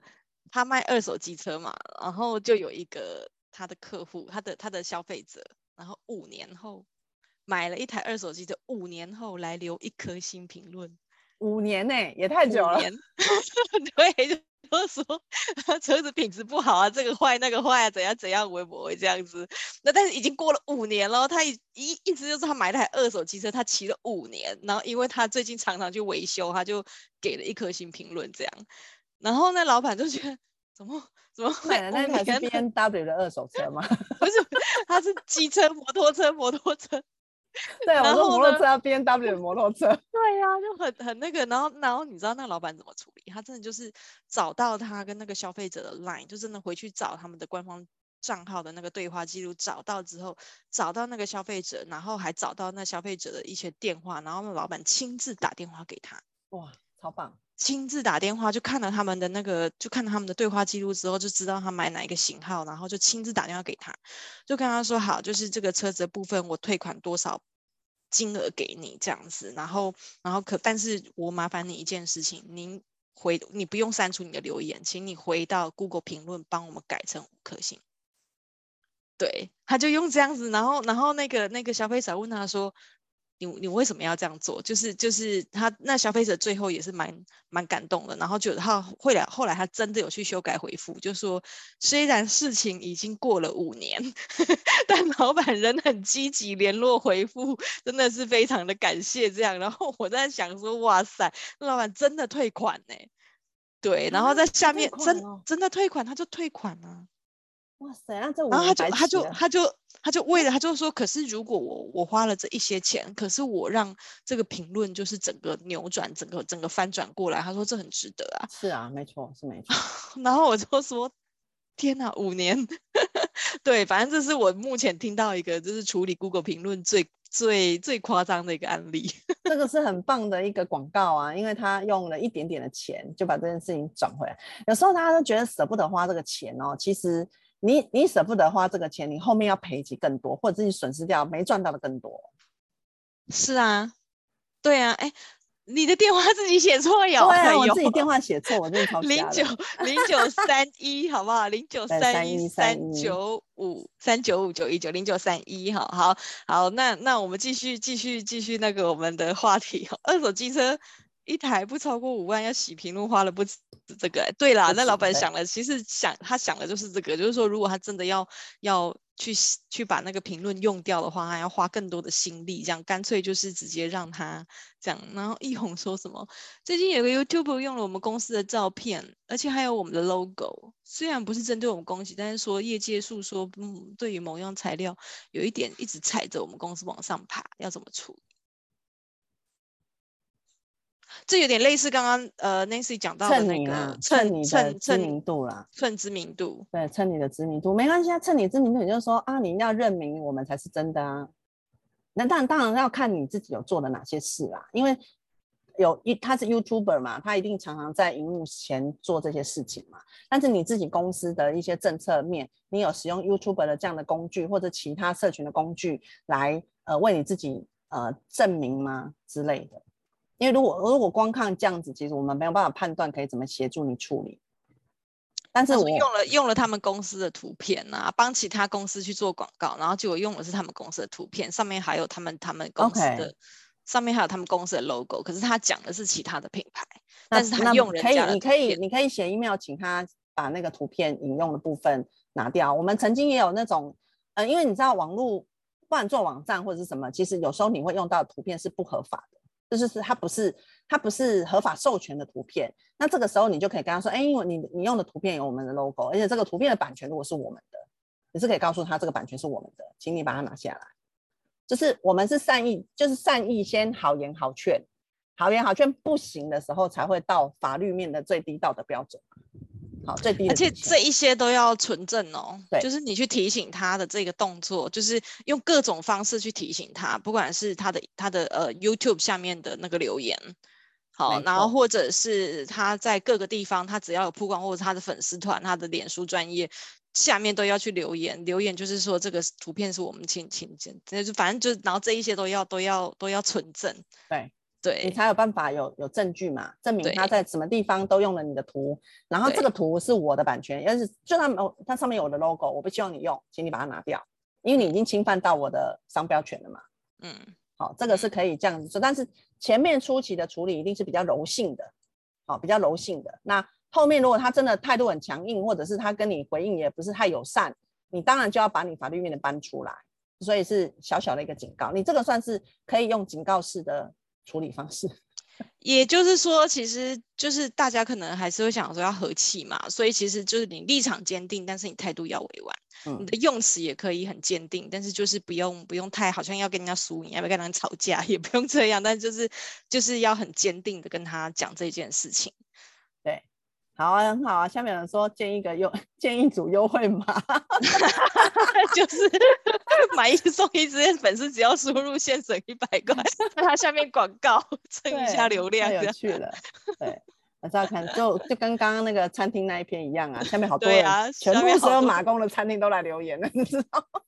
他卖二手机车嘛，然后就有一个他的客户，他的他的消费者，然后五年后买了一台二手机车，五年后来留一颗星评论，五年呢、欸，也太久了。对，就是说 车子品质不好啊，这个坏那个坏啊，怎样怎样，微博会这样子。那但是已经过了五年了，他一一一直就是他买了台二手机车，他骑了五年，然后因为他最近常常去维修，他就。给了一颗星评论，这样，然后那老板就觉得怎么怎么买的那台是 BMW 的二手车吗？不是，他是机车、摩托车、摩托车。对，我说摩托车，B N W 的摩托车。对呀、啊，就很很那个，然后然后你知道那个老板怎么处理？他真的就是找到他跟那个消费者的 line，就真的回去找他们的官方账号的那个对话记录，找到之后找到那个消费者，然后还找到那消费者的一些电话，然后那老板亲自打电话给他。哇，超棒！亲自打电话就看了他们的那个，就看了他们的对话记录之后，就知道他买哪一个型号，然后就亲自打电话给他，就跟他说好，就是这个车子的部分我退款多少金额给你这样子，然后然后可，但是我麻烦你一件事情，您回你不用删除你的留言，请你回到 Google 评论帮我们改成五颗星。对，他就用这样子，然后然后那个那个消费者问他说。你你为什么要这样做？就是就是他那消费者最后也是蛮蛮感动的，然后就他后来后来他真的有去修改回复，就说虽然事情已经过了五年，呵 呵但老板人很积极联络回复，真的是非常的感谢这样。然后我在想说，哇塞，那老板真的退款呢？对，然后在下面真真的退款，他就退款了。哇塞，那这然后他就他就他就他就为了 他就说，可是如果我我花了这一些钱，可是我让这个评论就是整个扭转，整个整个翻转过来，他说这很值得啊。是啊，没错，是没 错。然后我就说，天哪，五年，对，反正这是我目前听到一个就是处理 Google 评论最最最夸张的一个案例。这个是很棒的一个广告啊，因为他用了一点点的钱就把这件事情转回来。有时候大家都觉得舍不得花这个钱哦，其实。你你舍不得花这个钱，你后面要赔起更多，或者自己损失掉没赚到的更多。是啊，对啊，哎，你的电话自己写错有？对啊，我自己电话写错，我真的超零九零九三一，好不好？零九三一三九五三九五九一九零九三一，好好好，那那我们继续继续继续那个我们的话题，二手机车。一台不超过五万，要洗评论花了不止这个。对啦，那老板想了，其实想他想的就是这个，就是说如果他真的要要去去把那个评论用掉的话，还要花更多的心力，这样干脆就是直接让他这样。然后易红说什么？最近有个 YouTuber 用了我们公司的照片，而且还有我们的 logo，虽然不是针对我们公司，但是说业界诉说，嗯，对于某样材料有一点一直踩着我们公司往上爬，要怎么处理？这有点类似刚刚呃 Nancy 讲到的那个蹭你蹭知名度啦，蹭知名度，对，蹭你的知名度没关系啊，蹭你知名度，你就说啊，你要认明我们才是真的啊。那当然当然要看你自己有做了哪些事啦，因为有一他是 YouTuber 嘛，他一定常常在荧幕前做这些事情嘛。但是你自己公司的一些政策面，你有使用 YouTuber 的这样的工具或者其他社群的工具来呃为你自己呃证明吗之类的？因为如果如果光看这样子，其实我们没有办法判断可以怎么协助你处理。但是我用了用了他们公司的图片啊，帮其他公司去做广告，然后结果用的是他们公司的图片，上面还有他们他们公司的.上面还有他们公司的 logo，可是他讲的是其他的品牌，但是他用人家的图片。可以，你可以你可以写 email 请他把那个图片引用的部分拿掉。我们曾经也有那种，呃，因为你知道网络，不管做网站或者是什么，其实有时候你会用到的图片是不合法的。就是是它不是它不是合法授权的图片，那这个时候你就可以跟他说，哎，因为你你用的图片有我们的 logo，而且这个图片的版权如果是我们的，你是可以告诉他这个版权是我们的，请你把它拿下来。就是我们是善意，就是善意先好言好劝，好言好劝不行的时候才会到法律面的最低道德标准。好，最低，而且这一些都要存证哦。对，就是你去提醒他的这个动作，就是用各种方式去提醒他，不管是他的他的呃 YouTube 下面的那个留言，好，然后或者是他在各个地方，他只要有曝光，或者他的粉丝团、他的脸书专业下面都要去留言，留言就是说这个图片是我们亲亲见，就反正就然后这一些都要都要都要存证。对。对，你才有办法有有证据嘛，证明他在什么地方都用了你的图，然后这个图是我的版权，要是就算它上面有我的 logo，我不希望你用，请你把它拿掉，因为你已经侵犯到我的商标权了嘛。嗯，好，这个是可以这样子说，但是前面初期的处理一定是比较柔性的，好，比较柔性的。那后面如果他真的态度很强硬，或者是他跟你回应也不是太友善，你当然就要把你法律面的搬出来，所以是小小的一个警告，你这个算是可以用警告式的处理方式，也就是说，其实就是大家可能还是会想说要和气嘛，所以其实就是你立场坚定，但是你态度要委婉，嗯、你的用词也可以很坚定，但是就是不用不用太好像要跟人家输赢，要不要跟人家吵架，也不用这样，但就是就是要很坚定的跟他讲这件事情。对，好啊，很好啊。下面有人说建议一个优 建议组优惠码，就是 买一送一，直接粉丝只要输入现省一百块，在他下面广告 蹭一下流量，太有趣了。对，我知道看，就就跟刚刚那个餐厅那一篇一样啊，下面好多人，啊、全部所有马工的餐厅都来留言了，你知道吗？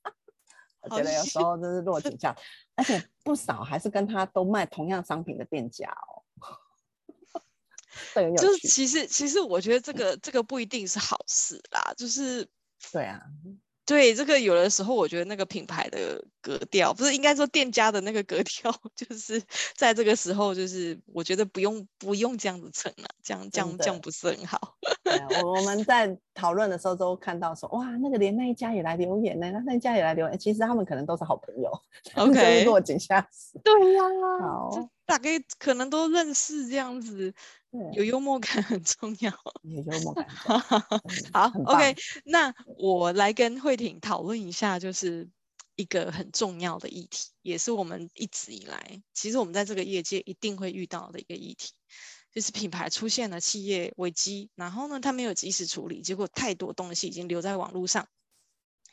我觉得有时候真是落井下，而且不少还是跟他都卖同样商品的店家哦。就是其实其实我觉得这个这个不一定是好事啦，就是对啊，对这个有的时候我觉得那个品牌的格调不是应该说店家的那个格调，就是在这个时候就是我觉得不用不用这样子蹭了，这样这样这样不是很好。我我们在讨论的时候都看到说哇，那个连那一家也来留言呢，那那一家也来留言，其实他们可能都是好朋友。OK，落井下石。对呀、啊，好，大概可能都认识这样子。有幽默感很重要，有幽默感。好，OK，那我来跟慧婷讨论一下，就是一个很重要的议题，也是我们一直以来，其实我们在这个业界一定会遇到的一个议题，就是品牌出现了企业危机，然后呢，他没有及时处理，结果太多东西已经留在网络上，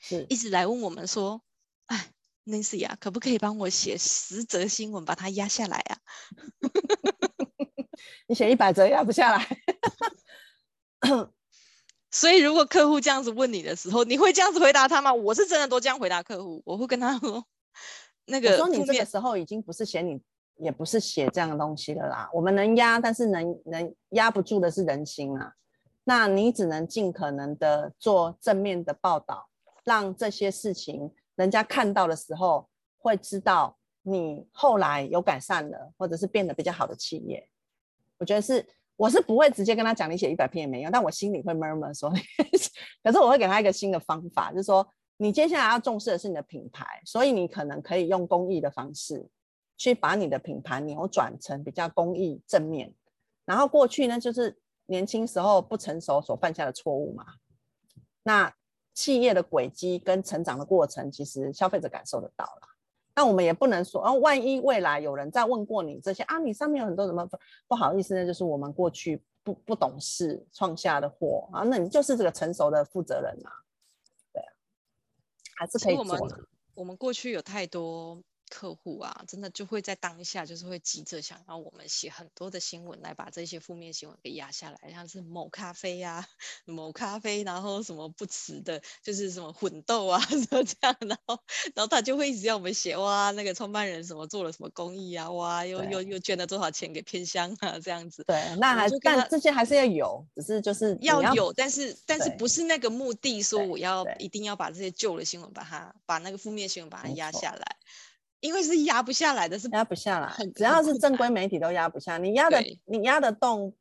是一直来问我们说，哎，Nancy 啊，可不可以帮我写十则新闻，把它压下来啊？你写一百则压不下来，所以如果客户这样子问你的时候，你会这样子回答他吗？我是真的都这样回答客户，我会跟他说，那个说你这个时候已经不是写你，也不是写这样的东西了啦。我们能压，但是能能压不住的是人心啊。那你只能尽可能的做正面的报道，让这些事情人家看到的时候会知道你后来有改善了，或者是变得比较好的企业。我觉得是，我是不会直接跟他讲你写一百篇也没用，但我心里会 murmur 说，可是我会给他一个新的方法，就是说你接下来要重视的是你的品牌，所以你可能可以用公益的方式去把你的品牌扭转成比较公益正面。然后过去呢，就是年轻时候不成熟所犯下的错误嘛。那企业的轨迹跟成长的过程，其实消费者感受得到了。那我们也不能说，哦，万一未来有人再问过你这些啊，你上面有很多什么不，不好意思呢，就是我们过去不不懂事创下的祸啊，那你就是这个成熟的负责人啊，对啊，还是可以做的。我们我们过去有太多。客户啊，真的就会在当下，就是会急着想要我们写很多的新闻来把这些负面新闻给压下来，像是某咖啡呀、啊，某咖啡，然后什么不迟的，就是什么混豆啊，什 么这样，然后然后他就会一直要我们写哇，那个创办人什么做了什么公益啊，哇，又又又捐了多少钱给偏乡啊，这样子。对，那但这些还是要有，只是就是要，要有，但是但是不是那个目的，说我要一定要把这些旧的新闻把它把那个负面新闻把它压下来。因为是压不下来的，是压不下来。只要是正规媒体都压不下，你压的你压得动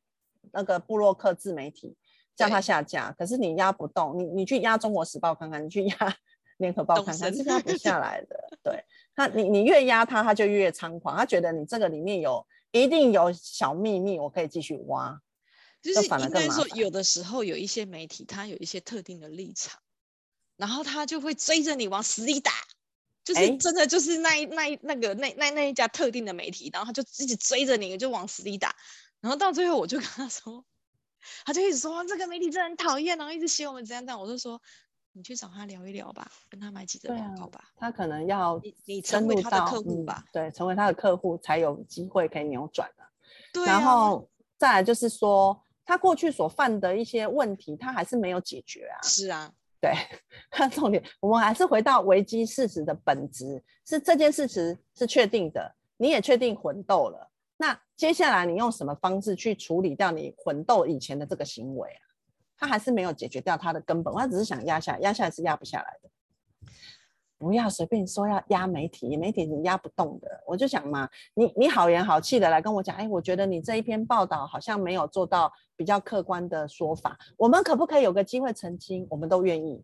那个布洛克自媒体，叫他下架。可是你压不动，你你去压中国时报看看，你去压 联合报看看，是压不下来的。对他，你你越压他，他就越猖狂。他觉得你这个里面有一定有小秘密，我可以继续挖。就是应该说，有的时候有一些媒体，他有一些特定的立场，然后他就会追着你往死里打。就是真的，就是那一那一那个那那那一家特定的媒体，然后他就一直追着你，就往死里打，然后到最后我就跟他说，他就一直说这个媒体真的很讨厌，然后一直写我们怎样怎样，我就说你去找他聊一聊吧，跟他买几则广告吧，啊，他可能要你你成为他的客户吧，嗯，对，成为他的客户才有机会可以扭转的。对啊，然后再来就是说，他过去所犯的一些问题，他还是没有解决啊。是啊。对，看 重点，我们还是回到危机事实的本质，是这件事实是确定的，你也确定魂斗了。那接下来你用什么方式去处理掉你魂斗以前的这个行为啊？他还是没有解决掉他的根本，他只是想压下来，压下来是压不下来的。不要随便说要压媒体，媒体你压不动的。我就想嘛，你你好言好气的来跟我讲，哎，我觉得你这一篇报道好像没有做到比较客观的说法，我们可不可以有个机会澄清？我们都愿意。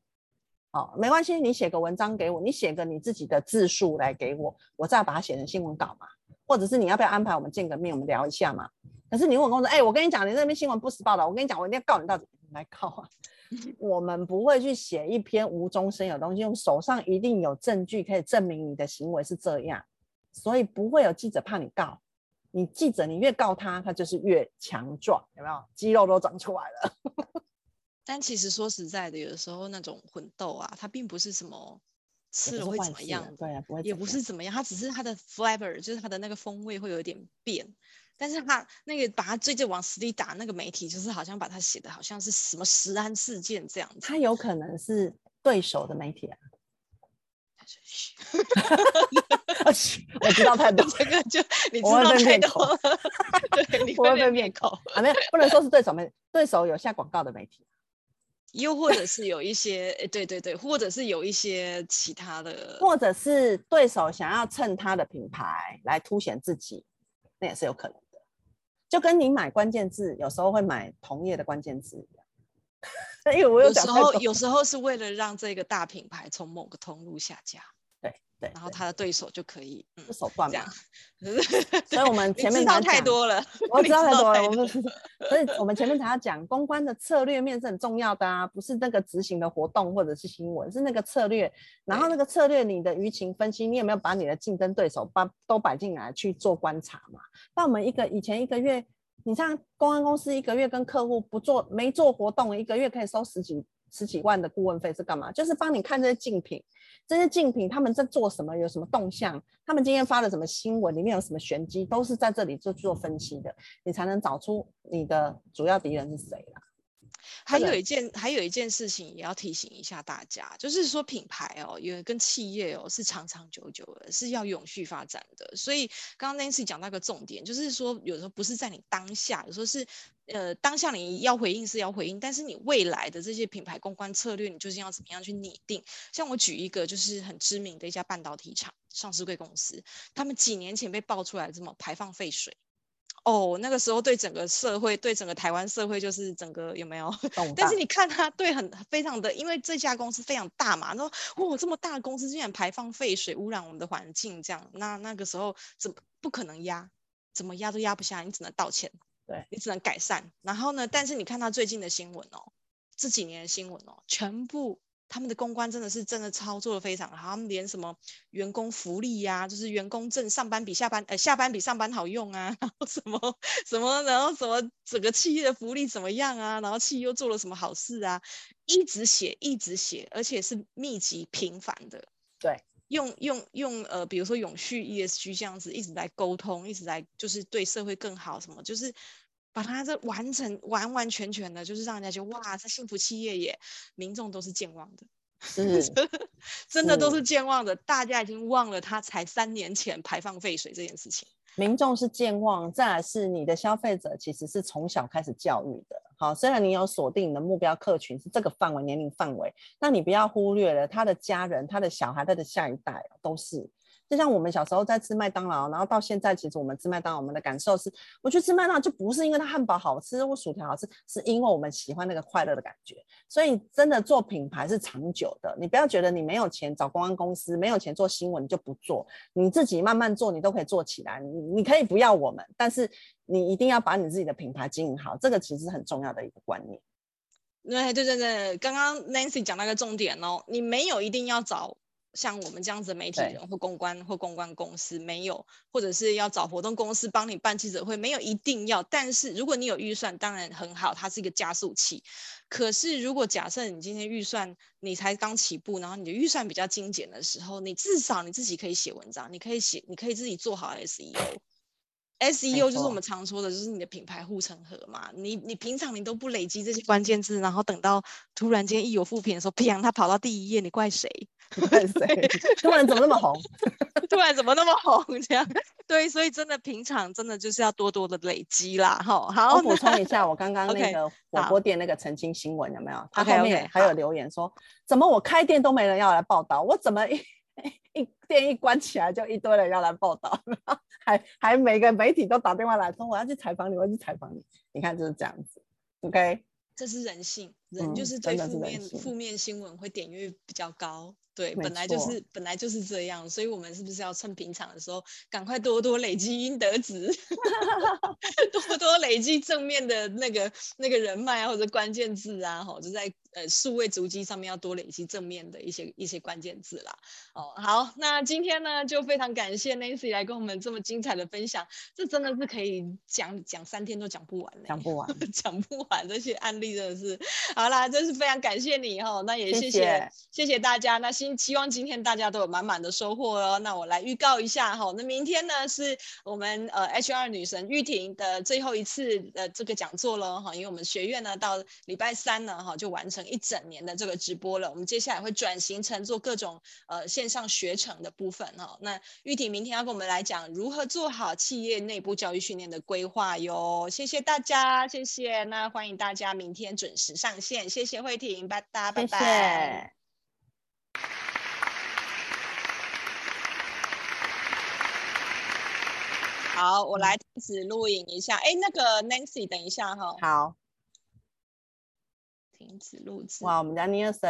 好，没关系，你写个文章给我，你写个你自己的自述来给我，我再把它写成新闻稿嘛。或者是你要不要安排我们见个面，我们聊一下嘛？可是你问我说，哎、我跟你讲，你这边新闻不实报道，我跟你讲，我一定要告你到底，你来告啊！我们不会去写一篇无中生有东西，用手上一定有证据可以证明你的行为是这样，所以不会有记者怕你告。你记者，你越告他，他就是越强壮，有没有？肌肉都长出来了。但其实说实在的，有的时候那种混斗啊，它并不是什么吃了会怎么样，对啊，不会，也不是怎么样，它只是它的 flavor，就是它的那个风味会有点变。但是他那个把他最近往死里打那个媒体，就是好像把他写的好像是什么食安事件这样子。他有可能是对手的媒体啊。我知道太多，这个就你知道太多了。对，你会被灭口啊？没有，不能说是对手媒，对手有下广告的媒体，又或者是有一些，对对对，或者是有一些其他的，或者是对手想要趁他的品牌来凸显自己，那也是有可能的。就跟你买关键字，有时候会买同业的关键字一样。因为我有，有时候有时候是为了让这个大品牌从某个通路下架，然后他的对手就可以不手段嘛。所以我们前面 知道太多了，我知道太多了。我们所以我们前面才要讲公关的策略面是很重要的啊，不是那个执行的活动或者是新闻，是那个策略。然后那个策略，你的舆情分析，你有没有把你的竞争对手把都摆进来去做观察嘛？那我们一个以前一个月。你像公关公司一个月跟客户不做没做活动，一个月可以收十几十几万的顾问费是干嘛？就是帮你看这些竞品，这些竞品他们在做什么，有什么动向，他们今天发了什么新闻，里面有什么玄机，都是在这里做做分析的，你才能找出你的主要敌人是谁啦。还有一件，还有一件事情也要提醒一下大家，就是说品牌哦，也跟企业哦是长长久久的，是要永续发展的。所以刚刚 Nancy 讲到一个重点，就是说有时候不是在你当下，有时候是呃当下你要回应是要回应，但是你未来的这些品牌公关策略，你究竟要怎么样去拟定？像我举一个就是很知名的一家半导体厂上市贵公司，他们几年前被爆出来这么排放废水。哦，那个时候对整个社会，对整个台湾社会就是整个有没有？但是你看他对很非常的，因为这家公司非常大嘛，然后哇这么大的公司竟然排放废水污染我们的环境，这样那那个时候怎么不可能压？怎么压都压不下，你只能道歉，对你只能改善。然后呢，但是你看他最近的新闻哦，这几年的新闻哦，全部。他们的公关真的是真的操作的非常好，他们连什么员工福利呀、啊，就是员工证上班比下班，呃，下班比上班好用啊，然后什么什么，然后什么整个企业的福利怎么样啊，然后企业又做了什么好事啊，一直写一直写，而且是密集频繁的，对，用用用呃，比如说永续 ESG 这样子一直在沟通，一直在就是对社会更好什么，就是。把它这完成完完全全的，就是让人家觉得哇，这幸福企业耶，民众都是健忘的，是，真的都是健忘的，大家已经忘了他才三年前排放废水这件事情。民众是健忘，再来是你的消费者其实是从小开始教育的。好，虽然你有锁定你的目标客群是这个范围年龄范围，那你不要忽略了他的家人、他的小孩、他的下一代都是。就像我们小时候在吃麦当劳，然后到现在，其实我们吃麦当劳，我们的感受是，我去吃麦当劳就不是因为它汉堡好吃或薯条好吃，是因为我们喜欢那个快乐的感觉。所以真的做品牌是长久的，你不要觉得你没有钱找公关公司，没有钱做新闻你就不做，你自己慢慢做，你都可以做起来。你你可以不要我们，但是你一定要把你自己的品牌经营好，这个其实是很重要的一个观念。对对对对，刚刚 Nancy 讲那个重点哦，你没有一定要找。像我们这样子的媒体人或公关或公关公司没有，或者是要找活动公司帮你办记者会，没有一定要。但是如果你有预算，当然很好，它是一个加速器。可是如果假设你今天预算你才刚起步，然后你的预算比较精简的时候，你至少你自己可以写文章，你可以写，你可以自己做好 SEO。SEO 就是我们常说的，就是你的品牌护城河嘛。你你平常你都不累积这些关键字，然后等到突然间一有负评的时候，啪，它跑到第一页，你怪谁？怪谁？突然怎么那么红？突然怎么那么红？这样对，所以真的平常真的就是要多多的累积啦。哈，好，我补充一下，我刚刚 那个火锅店那个澄清新闻有没有？他后面还有留言说，怎么我开店都没人要来报道，我怎么一一店一关起来就一堆人要来报道？还还每个媒体都打电话来说我要去采访你，我要去采访你。你看就是这样子，OK？这是人性，人就是对负面负面新闻会点阅比较高。对，本来就是本来就是这样，所以我们是不是要趁平常的时候，赶快多多累积阴德值，多多累积正面的那个那个人脉或者关键字啊，吼，就在呃数位足迹上面要多累积正面的一些一些关键字啦。哦，好，那今天呢就非常感谢 Nancy 来跟我们这么精彩的分享，这真的是可以讲讲三天都讲不完，讲不完，讲不完，这些案例真的是，好啦，真是非常感谢你哈，那也谢谢谢谢大家，那。希希望今天大家都有满满的收获哦。那我来预告一下哈，那明天呢是我们呃 HR 女神玉婷的最后一次的这个讲座了哈，因为我们学院呢到礼拜三呢哈就完成一整年的这个直播了。我们接下来会转型成做各种呃线上学程的部分哈。那玉婷明天要跟我们来讲如何做好企业内部教育训练的规划哟。谢谢大家，谢谢。那欢迎大家明天准时上线，谢谢慧婷，拜拜，拜拜。好，我来停止录影一下。哎，那个 Nancy，等一下哈。好，停止录制。哇，我们家尼尔森。